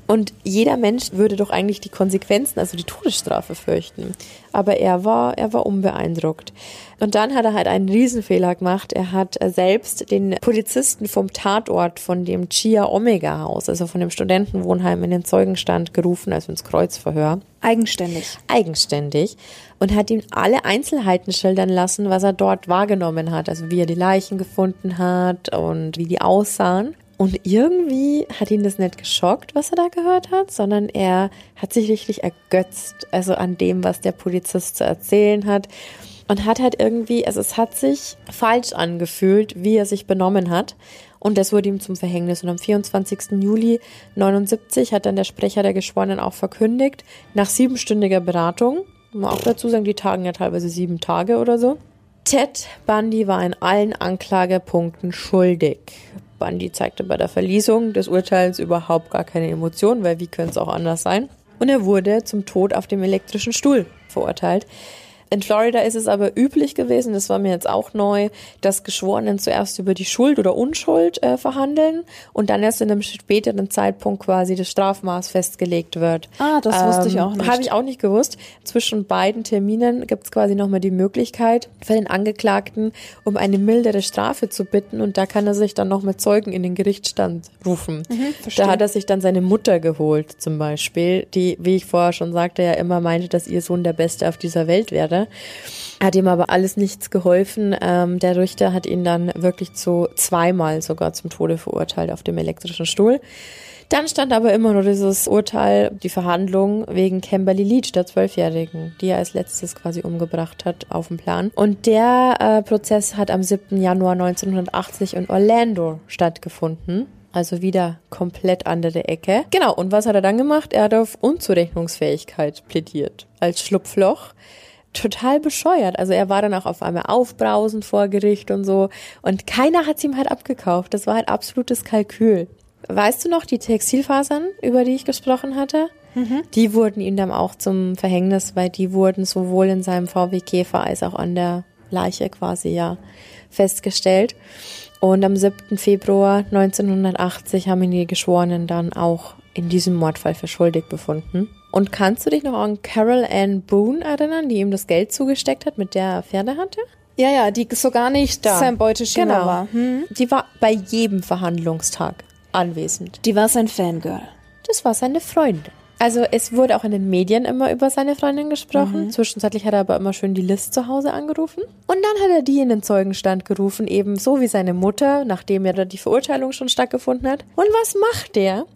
Und jeder Mensch würde doch eigentlich die Konsequenzen, also die Todesstrafe fürchten. Aber er war, er war unbeeindruckt. Und dann hat er halt einen Riesenfehler gemacht. Er hat selbst den Polizisten vom Tatort von dem Chia Omega Haus, also von dem Studentenwohnheim in den Zeugenstand gerufen, also ins Kreuzverhör. Eigenständig. Eigenständig. Und hat ihm alle Einzelheiten schildern lassen, was er dort wahrgenommen hat. Also wie er die Leichen gefunden hat und wie die aussahen. Und irgendwie hat ihn das nicht geschockt, was er da gehört hat, sondern er hat sich richtig ergötzt, also an dem, was der Polizist zu erzählen hat. Und hat halt irgendwie, also es hat sich falsch angefühlt, wie er sich benommen hat. Und das wurde ihm zum Verhängnis. Und am 24. Juli 79 hat dann der Sprecher der Geschworenen auch verkündigt, nach siebenstündiger Beratung, muss man auch dazu sagen, die tagen ja teilweise sieben Tage oder so. Ted Bundy war in allen Anklagepunkten schuldig. Bundy zeigte bei der Verliesung des Urteils überhaupt gar keine Emotionen, weil wie könnte es auch anders sein? Und er wurde zum Tod auf dem elektrischen Stuhl verurteilt. In Florida ist es aber üblich gewesen, das war mir jetzt auch neu, dass Geschworenen zuerst über die Schuld oder Unschuld äh, verhandeln und dann erst in einem späteren Zeitpunkt quasi das Strafmaß festgelegt wird. Ah, das ähm, wusste ich ähm, auch nicht. Habe ich auch nicht gewusst. Zwischen beiden Terminen gibt es quasi nochmal die Möglichkeit für den Angeklagten, um eine mildere Strafe zu bitten und da kann er sich dann noch mit Zeugen in den Gerichtsstand rufen. Mhm, da hat er sich dann seine Mutter geholt zum Beispiel, die, wie ich vorher schon sagte, ja immer meinte, dass ihr Sohn der Beste auf dieser Welt wäre. Hat ihm aber alles nichts geholfen. Ähm, der Richter hat ihn dann wirklich zu zweimal sogar zum Tode verurteilt auf dem elektrischen Stuhl. Dann stand aber immer nur dieses Urteil, die Verhandlung wegen Kimberly Leach, der Zwölfjährigen, die er als letztes quasi umgebracht hat, auf dem Plan. Und der äh, Prozess hat am 7. Januar 1980 in Orlando stattgefunden. Also wieder komplett andere Ecke. Genau, und was hat er dann gemacht? Er hat auf Unzurechnungsfähigkeit plädiert als Schlupfloch total bescheuert. Also er war dann auch auf einmal aufbrausend vor Gericht und so. Und keiner hat es ihm halt abgekauft. Das war halt absolutes Kalkül. Weißt du noch die Textilfasern, über die ich gesprochen hatte? Mhm. Die wurden ihm dann auch zum Verhängnis, weil die wurden sowohl in seinem VW Käfer als auch an der Leiche quasi ja festgestellt. Und am 7. Februar 1980 haben ihn die Geschworenen dann auch in diesem Mordfall für schuldig befunden. Und kannst du dich noch an Carol Ann Boone erinnern, die ihm das Geld zugesteckt hat, mit der er Pferde hatte? Ja, ja, die so gar nicht da. sein Beuteschema genau. war. Hm? Die war bei jedem Verhandlungstag anwesend. Die war sein Fangirl. Das war seine Freundin. Also es wurde auch in den Medien immer über seine Freundin gesprochen. Mhm. Zwischenzeitlich hat er aber immer schön die List zu Hause angerufen. Und dann hat er die in den Zeugenstand gerufen, eben so wie seine Mutter, nachdem ja da die Verurteilung schon stattgefunden hat. Und was macht der?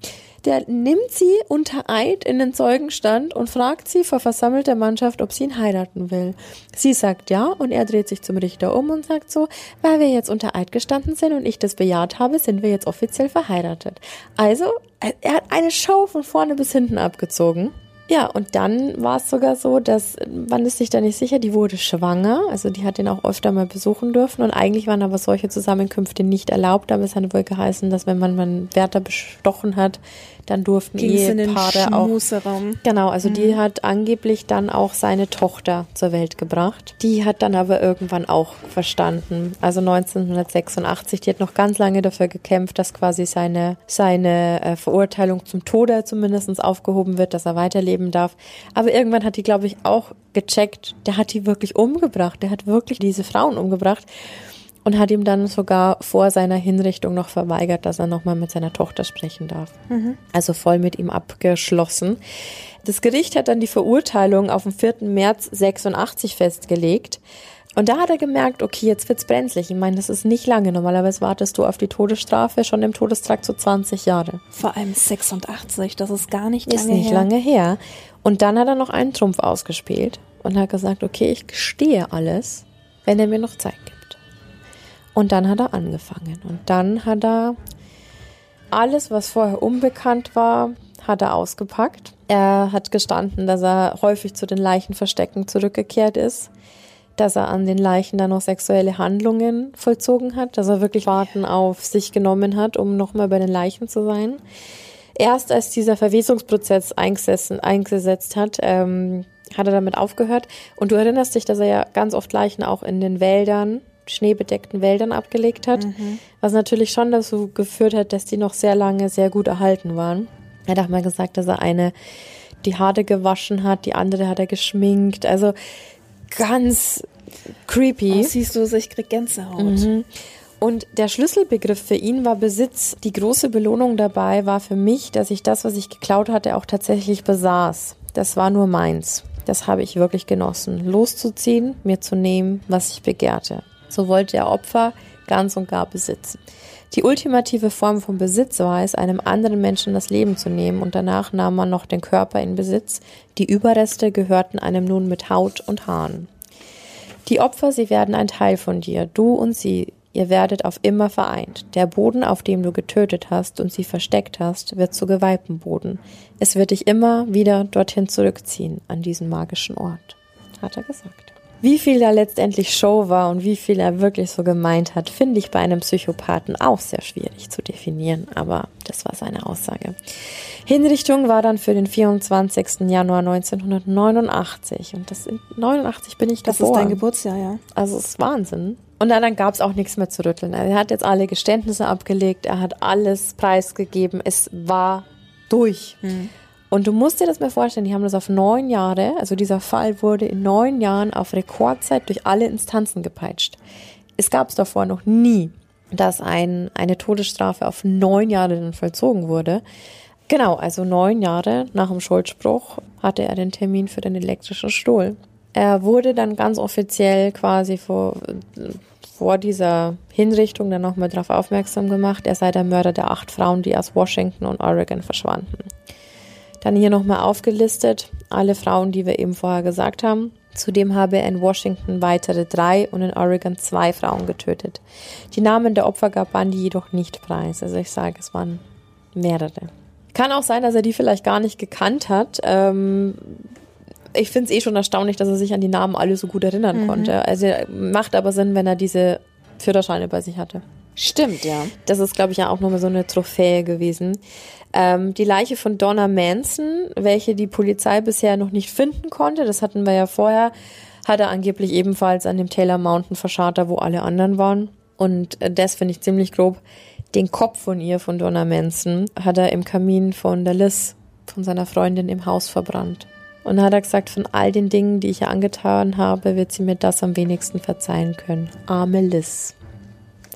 Der nimmt sie unter Eid in den Zeugenstand und fragt sie vor versammelter Mannschaft, ob sie ihn heiraten will. Sie sagt ja und er dreht sich zum Richter um und sagt so, weil wir jetzt unter Eid gestanden sind und ich das bejaht habe, sind wir jetzt offiziell verheiratet. Also, er hat eine Show von vorne bis hinten abgezogen. Ja, und dann war es sogar so, dass man ist sich da nicht sicher, die wurde schwanger, also die hat ihn auch öfter mal besuchen dürfen. Und eigentlich waren aber solche Zusammenkünfte nicht erlaubt, aber es hat wohl geheißen, dass wenn man einen Wärter bestochen hat, dann durften Ging's Ehepaare auch. Genau, also mhm. die hat angeblich dann auch seine Tochter zur Welt gebracht. Die hat dann aber irgendwann auch verstanden. Also 1986, die hat noch ganz lange dafür gekämpft, dass quasi seine, seine äh, Verurteilung zum Tode zumindest aufgehoben wird, dass er weiterlebt leben darf. Aber irgendwann hat die, glaube ich, auch gecheckt, der hat die wirklich umgebracht. Der hat wirklich diese Frauen umgebracht und hat ihm dann sogar vor seiner Hinrichtung noch verweigert, dass er nochmal mit seiner Tochter sprechen darf. Mhm. Also voll mit ihm abgeschlossen. Das Gericht hat dann die Verurteilung auf den 4. März 86 festgelegt. Und da hat er gemerkt, okay, jetzt wird's brenzlig. Ich meine, das ist nicht lange. Normalerweise wartest du auf die Todesstrafe schon im Todestrakt so 20 Jahre. Vor allem 86, das ist gar nicht ist lange nicht lange her. Und dann hat er noch einen Trumpf ausgespielt und hat gesagt, okay, ich gestehe alles, wenn er mir noch Zeit gibt. Und dann hat er angefangen. Und dann hat er alles, was vorher unbekannt war, hat er ausgepackt. Er hat gestanden, dass er häufig zu den Leichenverstecken zurückgekehrt ist dass er an den Leichen dann noch sexuelle Handlungen vollzogen hat, dass er wirklich Warten auf sich genommen hat, um nochmal bei den Leichen zu sein. Erst als dieser Verwesungsprozess eingesetzt hat, ähm, hat er damit aufgehört. Und du erinnerst dich, dass er ja ganz oft Leichen auch in den Wäldern, schneebedeckten Wäldern abgelegt hat, mhm. was natürlich schon dazu geführt hat, dass die noch sehr lange sehr gut erhalten waren. Er hat auch mal gesagt, dass er eine die Haare gewaschen hat, die andere hat er geschminkt. Also ganz creepy. Oh, siehst du, ich krieg Gänsehaut. Mhm. Und der Schlüsselbegriff für ihn war Besitz. Die große Belohnung dabei war für mich, dass ich das, was ich geklaut hatte, auch tatsächlich besaß. Das war nur meins. Das habe ich wirklich genossen. Loszuziehen, mir zu nehmen, was ich begehrte. So wollte er Opfer ganz und gar besitzen. Die ultimative Form von Besitz war es, einem anderen Menschen das Leben zu nehmen und danach nahm man noch den Körper in Besitz. Die Überreste gehörten einem nun mit Haut und Haaren. Die Opfer, sie werden ein Teil von dir, du und sie, ihr werdet auf immer vereint. Der Boden, auf dem du getötet hast und sie versteckt hast, wird zu geweihtem Boden. Es wird dich immer wieder dorthin zurückziehen, an diesen magischen Ort, hat er gesagt. Wie viel da letztendlich Show war und wie viel er wirklich so gemeint hat, finde ich bei einem Psychopathen auch sehr schwierig zu definieren, aber das war seine Aussage. Hinrichtung war dann für den 24. Januar 1989 und das in 89 bin ich das geboren. Das ist dein Geburtsjahr, ja. Also es ist Wahnsinn. Und dann gab es auch nichts mehr zu rütteln. Also er hat jetzt alle Geständnisse abgelegt, er hat alles preisgegeben, es war durch. Hm. Und du musst dir das mal vorstellen, die haben das auf neun Jahre, also dieser Fall wurde in neun Jahren auf Rekordzeit durch alle Instanzen gepeitscht. Es gab es davor noch nie, dass ein, eine Todesstrafe auf neun Jahre dann vollzogen wurde. Genau, also neun Jahre nach dem Schuldspruch hatte er den Termin für den elektrischen Stuhl. Er wurde dann ganz offiziell quasi vor, vor dieser Hinrichtung dann nochmal darauf aufmerksam gemacht, er sei der Mörder der acht Frauen, die aus Washington und Oregon verschwanden. Dann hier nochmal aufgelistet, alle Frauen, die wir eben vorher gesagt haben. Zudem habe er in Washington weitere drei und in Oregon zwei Frauen getötet. Die Namen der Opfer gab Bundy jedoch nicht preis. Also ich sage, es waren mehrere. Kann auch sein, dass er die vielleicht gar nicht gekannt hat. Ähm, ich finde es eh schon erstaunlich, dass er sich an die Namen alle so gut erinnern mhm. konnte. Also macht aber Sinn, wenn er diese Führerscheine bei sich hatte. Stimmt, ja. Das ist, glaube ich, ja auch nochmal so eine Trophäe gewesen. Ähm, die Leiche von Donna Manson, welche die Polizei bisher noch nicht finden konnte, das hatten wir ja vorher, hat er angeblich ebenfalls an dem Taylor Mountain verscharrt, wo alle anderen waren. Und äh, das finde ich ziemlich grob. Den Kopf von ihr, von Donna Manson, hat er im Kamin von der Liz, von seiner Freundin im Haus verbrannt. Und hat er gesagt, von all den Dingen, die ich ihr angetan habe, wird sie mir das am wenigsten verzeihen können. Arme Liz.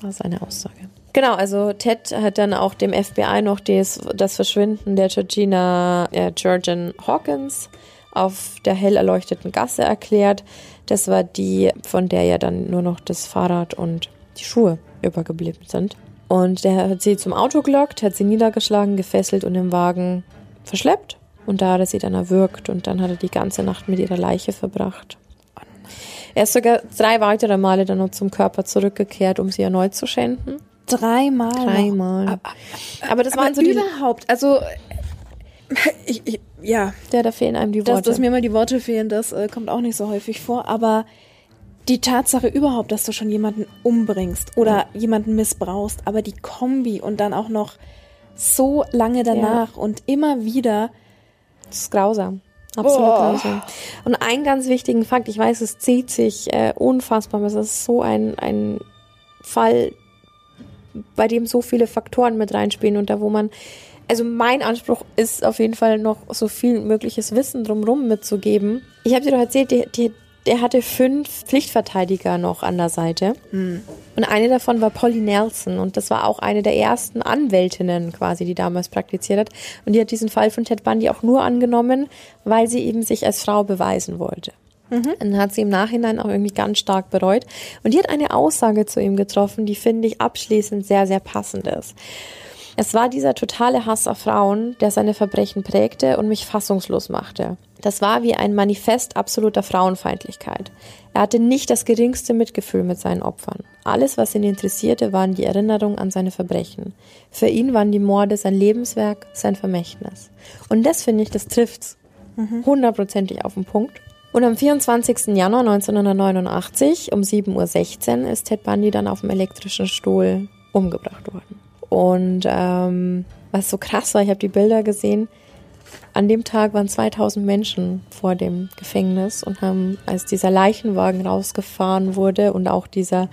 War seine Aussage. Genau, also Ted hat dann auch dem FBI noch des, das Verschwinden der Georgina äh, Georgian Hawkins auf der hell erleuchteten Gasse erklärt. Das war die, von der ja dann nur noch das Fahrrad und die Schuhe übergeblieben sind. Und der hat sie zum Auto gelockt, hat sie niedergeschlagen, gefesselt und im Wagen verschleppt. Und da hat er sie dann erwürgt und dann hat er die ganze Nacht mit ihrer Leiche verbracht. Er ist sogar drei weitere Male dann noch zum Körper zurückgekehrt, um sie erneut zu schänden. Dreimal. Dreimal. Aber, aber das aber waren so die überhaupt. Also ich, ich, ja. Ja, da fehlen einem die Worte. Dass, dass mir mal die Worte fehlen, das äh, kommt auch nicht so häufig vor. Aber die Tatsache überhaupt, dass du schon jemanden umbringst oder ja. jemanden missbrauchst, aber die Kombi und dann auch noch so lange danach ja. und immer wieder. Das ist grausam. Absolut grausam. Und einen ganz wichtigen Fakt, ich weiß, es zieht sich äh, unfassbar, aber es ist so ein, ein Fall, bei dem so viele Faktoren mit reinspielen und da wo man also mein Anspruch ist auf jeden Fall noch so viel mögliches Wissen drumherum mitzugeben. Ich habe dir doch erzählt, die, die, der hatte fünf Pflichtverteidiger noch an der Seite. Hm. Und eine davon war Polly Nelson. Und das war auch eine der ersten Anwältinnen quasi, die damals praktiziert hat. Und die hat diesen Fall von Ted Bundy auch nur angenommen, weil sie eben sich als Frau beweisen wollte. Und dann hat sie im Nachhinein auch irgendwie ganz stark bereut. Und die hat eine Aussage zu ihm getroffen, die finde ich abschließend sehr, sehr passend ist. Es war dieser totale Hass auf Frauen, der seine Verbrechen prägte und mich fassungslos machte. Das war wie ein Manifest absoluter Frauenfeindlichkeit. Er hatte nicht das geringste Mitgefühl mit seinen Opfern. Alles, was ihn interessierte, waren die Erinnerungen an seine Verbrechen. Für ihn waren die Morde sein Lebenswerk, sein Vermächtnis. Und das finde ich, das trifft's hundertprozentig auf den Punkt. Und am 24. Januar 1989 um 7.16 Uhr ist Ted Bundy dann auf dem elektrischen Stuhl umgebracht worden. Und ähm, was so krass war, ich habe die Bilder gesehen, an dem Tag waren 2000 Menschen vor dem Gefängnis und haben, als dieser Leichenwagen rausgefahren wurde und auch dieser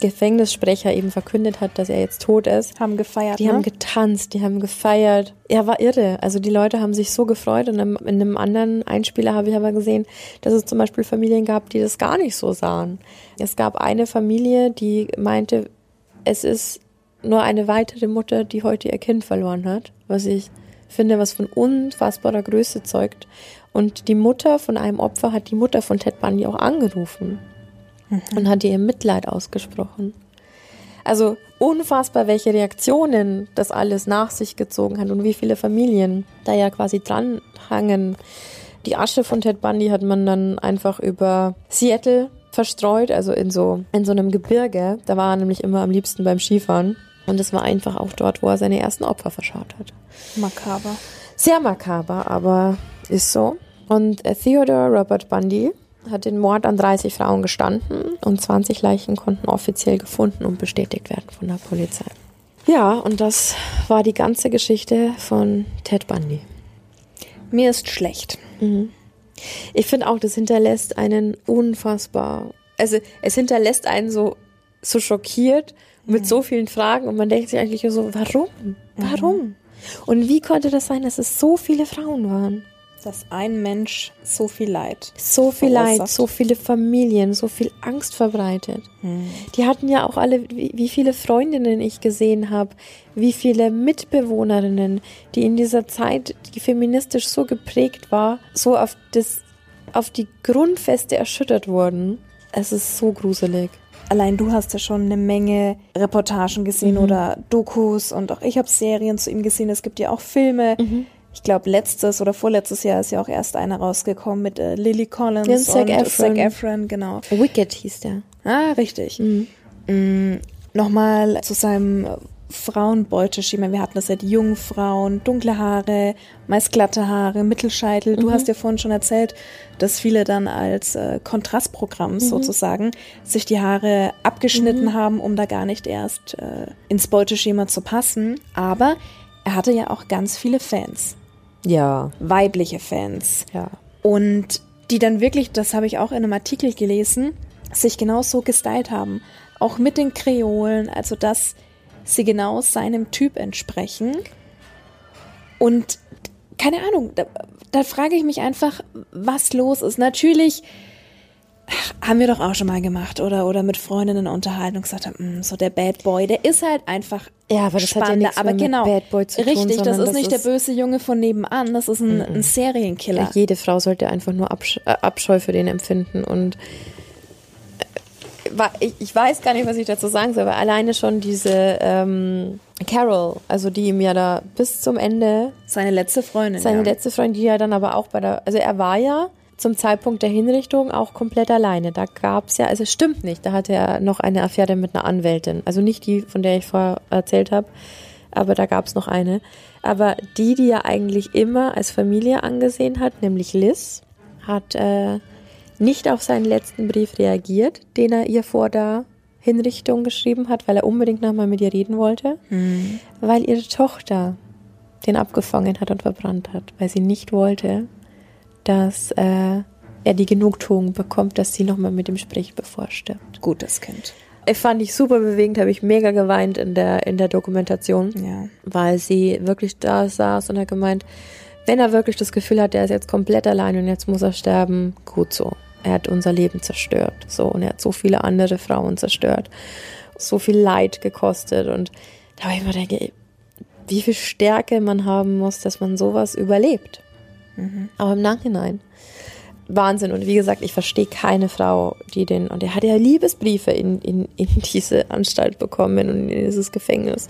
Gefängnissprecher eben verkündet hat, dass er jetzt tot ist, Haben gefeiert. die ne? haben getanzt, die haben gefeiert. Er war irre. Also die Leute haben sich so gefreut. Und in in einem anderen Einspieler habe ich aber gesehen, dass es zum Beispiel Familien gab, die das gar nicht so sahen. Es gab eine Familie, die meinte, es ist nur eine weitere Mutter, die heute ihr Kind verloren hat, was ich finde, was von unfassbarer Größe zeugt. Und die Mutter von einem Opfer hat die Mutter von Ted Bundy auch angerufen und hat ihr Mitleid ausgesprochen. Also unfassbar, welche Reaktionen das alles nach sich gezogen hat und wie viele Familien da ja quasi dranhangen. Die Asche von Ted Bundy hat man dann einfach über Seattle verstreut, also in so, in so einem Gebirge. Da war er nämlich immer am liebsten beim Skifahren. Und es war einfach auch dort, wo er seine ersten Opfer verschaut hat. Makaber. Sehr makaber, aber ist so. Und äh, Theodore Robert Bundy hat den Mord an 30 Frauen gestanden und 20 Leichen konnten offiziell gefunden und bestätigt werden von der Polizei. Ja, und das war die ganze Geschichte von Ted Bundy. Mir ist schlecht. Ich finde auch, das hinterlässt einen unfassbar, also es hinterlässt einen so, so schockiert mit so vielen Fragen und man denkt sich eigentlich so, warum? Warum? Und wie konnte das sein, dass es so viele Frauen waren? Dass ein Mensch so viel Leid. So viel Leid, verursacht. so viele Familien, so viel Angst verbreitet. Die hatten ja auch alle, wie, wie viele Freundinnen ich gesehen habe, wie viele Mitbewohnerinnen, die in dieser Zeit, die feministisch so geprägt war, so auf das, auf die Grundfeste erschüttert wurden. Es ist so gruselig. Allein du hast ja schon eine Menge Reportagen gesehen oder Dokus und auch ich habe Serien zu ihm gesehen. Es gibt ja auch Filme. Ich glaube, letztes oder vorletztes Jahr ist ja auch erst einer rausgekommen mit äh, Lily Collins Ja, Zac und Efron. Zac Efron, genau. Wicked hieß der. Ah, richtig. Mm, Nochmal zu seinem Frauenbeuteschema. Wir hatten das die jungen Frauen, dunkle Haare, meist glatte Haare, Mittelscheitel. Du hast ja vorhin schon erzählt, dass viele dann als äh, Kontrastprogramm sozusagen sich die Haare abgeschnitten haben, um da gar nicht erst äh, ins Beuteschema zu passen. Aber er hatte ja auch ganz viele Fans, Ja, weibliche Fans. ja. Und die dann wirklich, das habe ich auch in einem Artikel gelesen, sich genau so gestylt haben. Auch mit den Kreolen, also dass sie genau seinem Typ entsprechen. Und keine Ahnung, da, da frage ich mich einfach, was los ist. Natürlich ach, haben wir doch auch schon mal gemacht oder, oder mit Freundinnen unterhalten und gesagt haben, "Mm, so der Bad Boy, der ist halt einfach Ja, aber das hat ja spannender. nichts aber genau, Bad Boy zu tun, richtig, das ist das nicht der ist- böse Junge von nebenan, das ist ein, ein Serienkiller. Ja, jede Frau sollte einfach nur Absch äh, Abscheu für den empfinden und ich, weiß gar nicht, was ich dazu sagen soll, aber alleine schon diese ähm, Carol, also die ihm ja da bis zum Ende, Seine letzte Freundin. seine ja. letzte Freundin, die ja dann aber auch bei der, also er war ja zum Zeitpunkt der Hinrichtung auch komplett alleine. Da gab's ja, also es stimmt nicht, da hatte er noch eine Affäre mit einer Anwältin. Also nicht die, von der ich vorher erzählt habe, aber da gab's noch eine. Aber die, die er eigentlich immer als Familie angesehen hat, nämlich Liz, hat äh, nicht auf seinen letzten Brief reagiert, den er ihr vor der Hinrichtung geschrieben hat, weil er unbedingt nochmal mit ihr reden wollte, weil ihre Tochter den abgefangen hat und verbrannt hat, weil sie nicht wollte, dass äh, er die Genugtuung bekommt, dass sie nochmal mit ihm spricht, bevor er stirbt. Gutes Kind. fand ich super bewegend, habe ich mega geweint in der, in der Dokumentation. Ja. Weil sie wirklich da saß und hat gemeint, wenn er wirklich das Gefühl hat, er ist jetzt komplett allein und jetzt muss er sterben, gut so. Er hat unser Leben zerstört. So, und er hat so viele andere Frauen zerstört. So viel Leid gekostet. Und da habe ich mir denke, wie viel Stärke man haben muss, dass man sowas überlebt. Mhm. Aber im Nachhinein. Wahnsinn. Und wie gesagt, ich verstehe keine Frau, die den, und er hat ja Liebesbriefe in, in, in diese Anstalt bekommen und in dieses Gefängnis.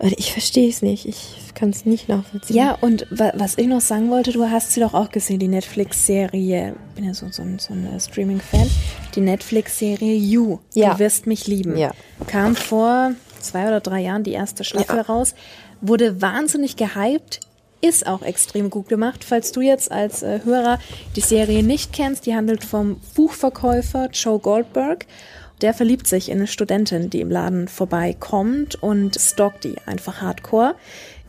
Ich verstehe es nicht. Ich kann es nicht nachvollziehen. Ja, und was ich noch sagen wollte, du hast sie doch auch gesehen, die Netflix-Serie. Ich bin ja so, so, so ein Streaming-Fan. Die Netflix-Serie You. Ja. Du wirst mich lieben. Ja. Kam vor zwei oder drei Jahren die erste Staffel ja. raus. Wurde wahnsinnig gehypt ist auch extrem gut gemacht. Falls du jetzt als äh, Hörer die Serie nicht kennst, die handelt vom Buchverkäufer Joe Goldberg. Der verliebt sich in eine Studentin, die im Laden vorbeikommt und stalkt die einfach hardcore.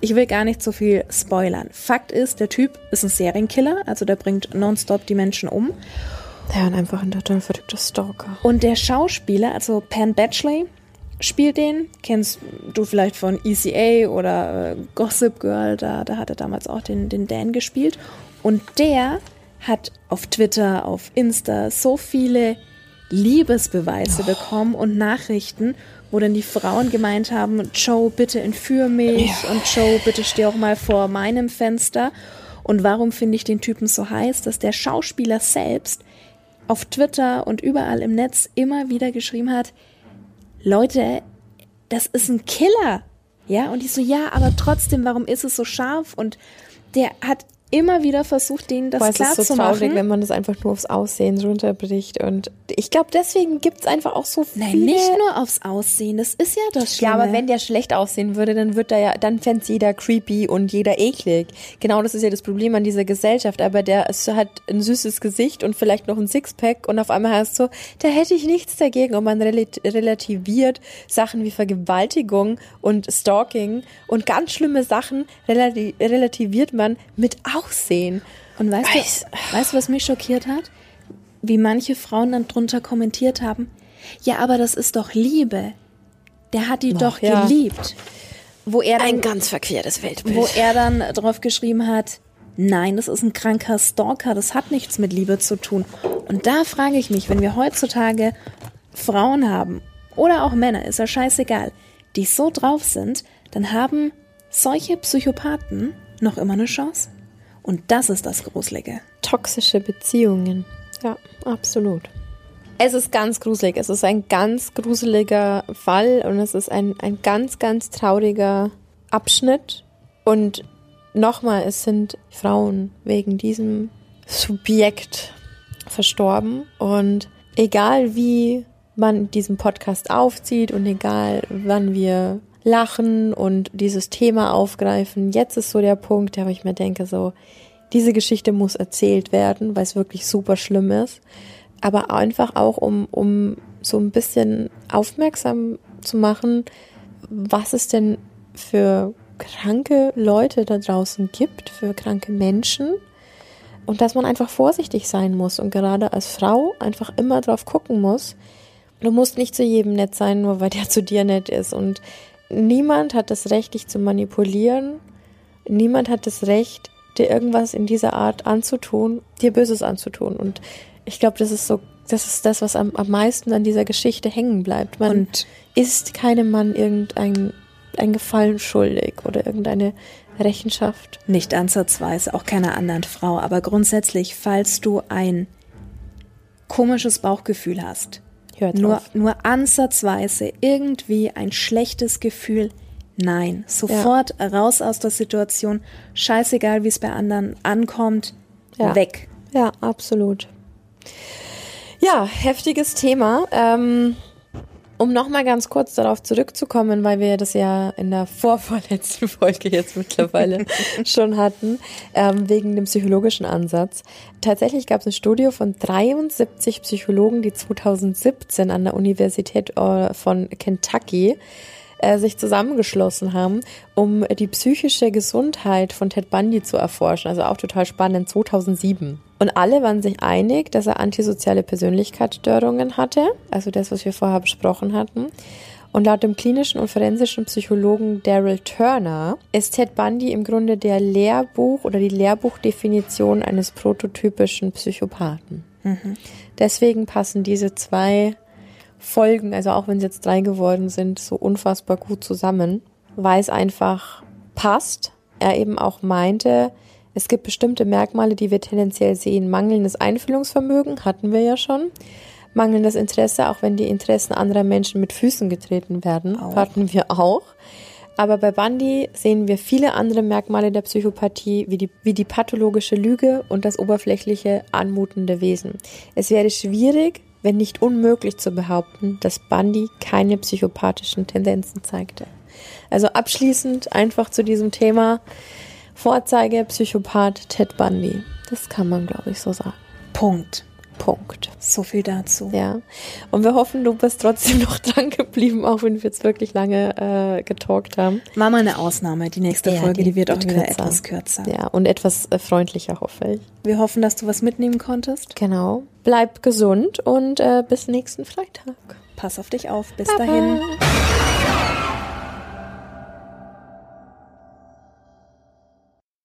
Ich will gar nicht so viel spoilern. Fakt ist, der Typ ist ein Serienkiller, also der bringt nonstop die Menschen um. Ja, und einfach ein total verrückter Stalker. Und der Schauspieler, also Pan Batchley, spielt den. Kennst du vielleicht von ECA oder äh, Gossip Girl, da, da hat er damals auch den, den Dan gespielt. Und der hat auf Twitter, auf Insta so viele Liebesbeweise oh. bekommen und Nachrichten, wo dann die Frauen gemeint haben, Joe, bitte entführ mich ja. und Joe, bitte steh auch mal vor meinem Fenster. Und warum finde ich den Typen so heiß, dass der Schauspieler selbst auf Twitter und überall im Netz immer wieder geschrieben hat, Leute, das ist ein Killer. Ja, und ich so, ja, aber trotzdem, warum ist es so scharf? Und der hat immer wieder versucht, denen das Boah, klar es ist so zu traurig, wenn man das einfach nur aufs Aussehen runterbricht. Und ich glaube, deswegen gibt es einfach auch so viele. Nein, nicht nur aufs Aussehen. Das ist ja das Schlimme. Ja, aber wenn der schlecht aussehen würde, dann wird er ja, dann fände jeder creepy und jeder eklig. Genau, das ist ja das Problem an dieser Gesellschaft. Aber der hat ein süßes Gesicht und vielleicht noch ein Sixpack und auf einmal heißt so, da hätte ich nichts dagegen. Und man relativiert Sachen wie Vergewaltigung und Stalking und ganz schlimme Sachen relativiert man mit aussehen. Und weißt Weiß. du, weißt du, was mich schockiert hat? Wie manche Frauen dann drunter kommentiert haben, ja, aber das ist doch Liebe. Der hat die doch, doch ja. geliebt. Wo er dann, ein ganz verquertes Weltbild. Wo er dann drauf geschrieben hat, nein, das ist ein kranker Stalker, das hat nichts mit Liebe zu tun. Und da frage ich mich, wenn wir heutzutage Frauen haben oder auch Männer, ist ja scheißegal, die so drauf sind, dann haben solche Psychopathen noch immer eine Chance. Und das ist das Gruselige. Toxische Beziehungen. Ja, absolut. Es ist ganz gruselig. Es ist ein ganz gruseliger Fall und es ist ein, ein ganz, ganz trauriger Abschnitt. Und nochmal, es sind Frauen wegen diesem Subjekt verstorben. Und egal wie man diesen Podcast aufzieht und egal wann wir lachen und dieses Thema aufgreifen. Jetzt ist so der Punkt, wo ich mir denke, so, diese Geschichte muss erzählt werden, weil es wirklich super schlimm ist. Aber einfach auch, um, um so ein bisschen aufmerksam zu machen, was es denn für kranke Leute da draußen gibt, für kranke Menschen. Und dass man einfach vorsichtig sein muss und gerade als Frau einfach immer drauf gucken muss. Du musst nicht zu jedem nett sein, nur weil der zu dir nett ist. Und niemand hat das Recht, dich zu manipulieren. Niemand hat das Recht, dir irgendwas in dieser Art anzutun, dir Böses anzutun. Und ich glaube, das ist so, das ist das, was am, am meisten an dieser Geschichte hängen bleibt. Man und ist keinem Mann irgendein ein Gefallen schuldig oder irgendeine Rechenschaft. Nicht ansatzweise, auch keiner anderen Frau. Aber grundsätzlich, falls du ein komisches Bauchgefühl hast, Hört nur, auf. nur ansatzweise irgendwie ein schlechtes Gefühl. Nein, sofort ja. raus aus der Situation. Scheißegal, wie es bei anderen ankommt. Ja. Weg. Ja, absolut. Ja, heftiges Thema. Ähm, um nochmal ganz kurz darauf zurückzukommen, weil wir das ja in der vorvorletzten Folge jetzt mittlerweile schon hatten, ähm, wegen dem psychologischen Ansatz. Tatsächlich gab es eine Studie von 73 Psychologen, die 2017 an der Universität äh, von Kentucky äh, sich zusammengeschlossen haben, um die psychische Gesundheit von Ted Bundy zu erforschen. Also auch total spannend, 2007. Und alle waren sich einig, dass er antisoziale Persönlichkeitsstörungen hatte, also das, was wir vorher besprochen hatten. Und laut dem klinischen und forensischen Psychologen Daryl Turner ist Ted Bundy im Grunde der Lehrbuch oder die Lehrbuchdefinition eines prototypischen Psychopathen. Mhm. Deswegen passen diese zwei Folgen, also auch wenn es jetzt drei geworden sind, so unfassbar gut zusammen, weil es einfach passt. Er eben auch meinte, es gibt bestimmte Merkmale, die wir tendenziell sehen. Mangelndes Einfühlungsvermögen hatten wir ja schon mangelndes Interesse, auch wenn die Interessen anderer Menschen mit Füßen getreten werden, auch. hatten wir auch. Aber bei Bundy sehen wir viele andere Merkmale der Psychopathie, wie die, wie die pathologische Lüge und das oberflächliche, anmutende Wesen. Es wäre schwierig, wenn nicht unmöglich zu behaupten, dass Bundy keine psychopathischen Tendenzen zeigte. Also abschließend einfach zu diesem Thema Vorzeige Psychopath Ted Bundy. Das kann man, glaube ich, so sagen. Punkt. Punkt. So viel dazu. Ja. Und wir hoffen, du bist trotzdem noch dran geblieben, auch wenn wir jetzt wirklich lange äh, getalkt haben. Machen wir eine Ausnahme. Die nächste ja, Folge, die, die wird auch wieder kürzer. etwas kürzer. Ja, und etwas äh, freundlicher, hoffe ich. Wir hoffen, dass du was mitnehmen konntest. Genau. Bleib gesund und äh, bis nächsten Freitag. Pass auf dich auf. Bis Baba. dahin.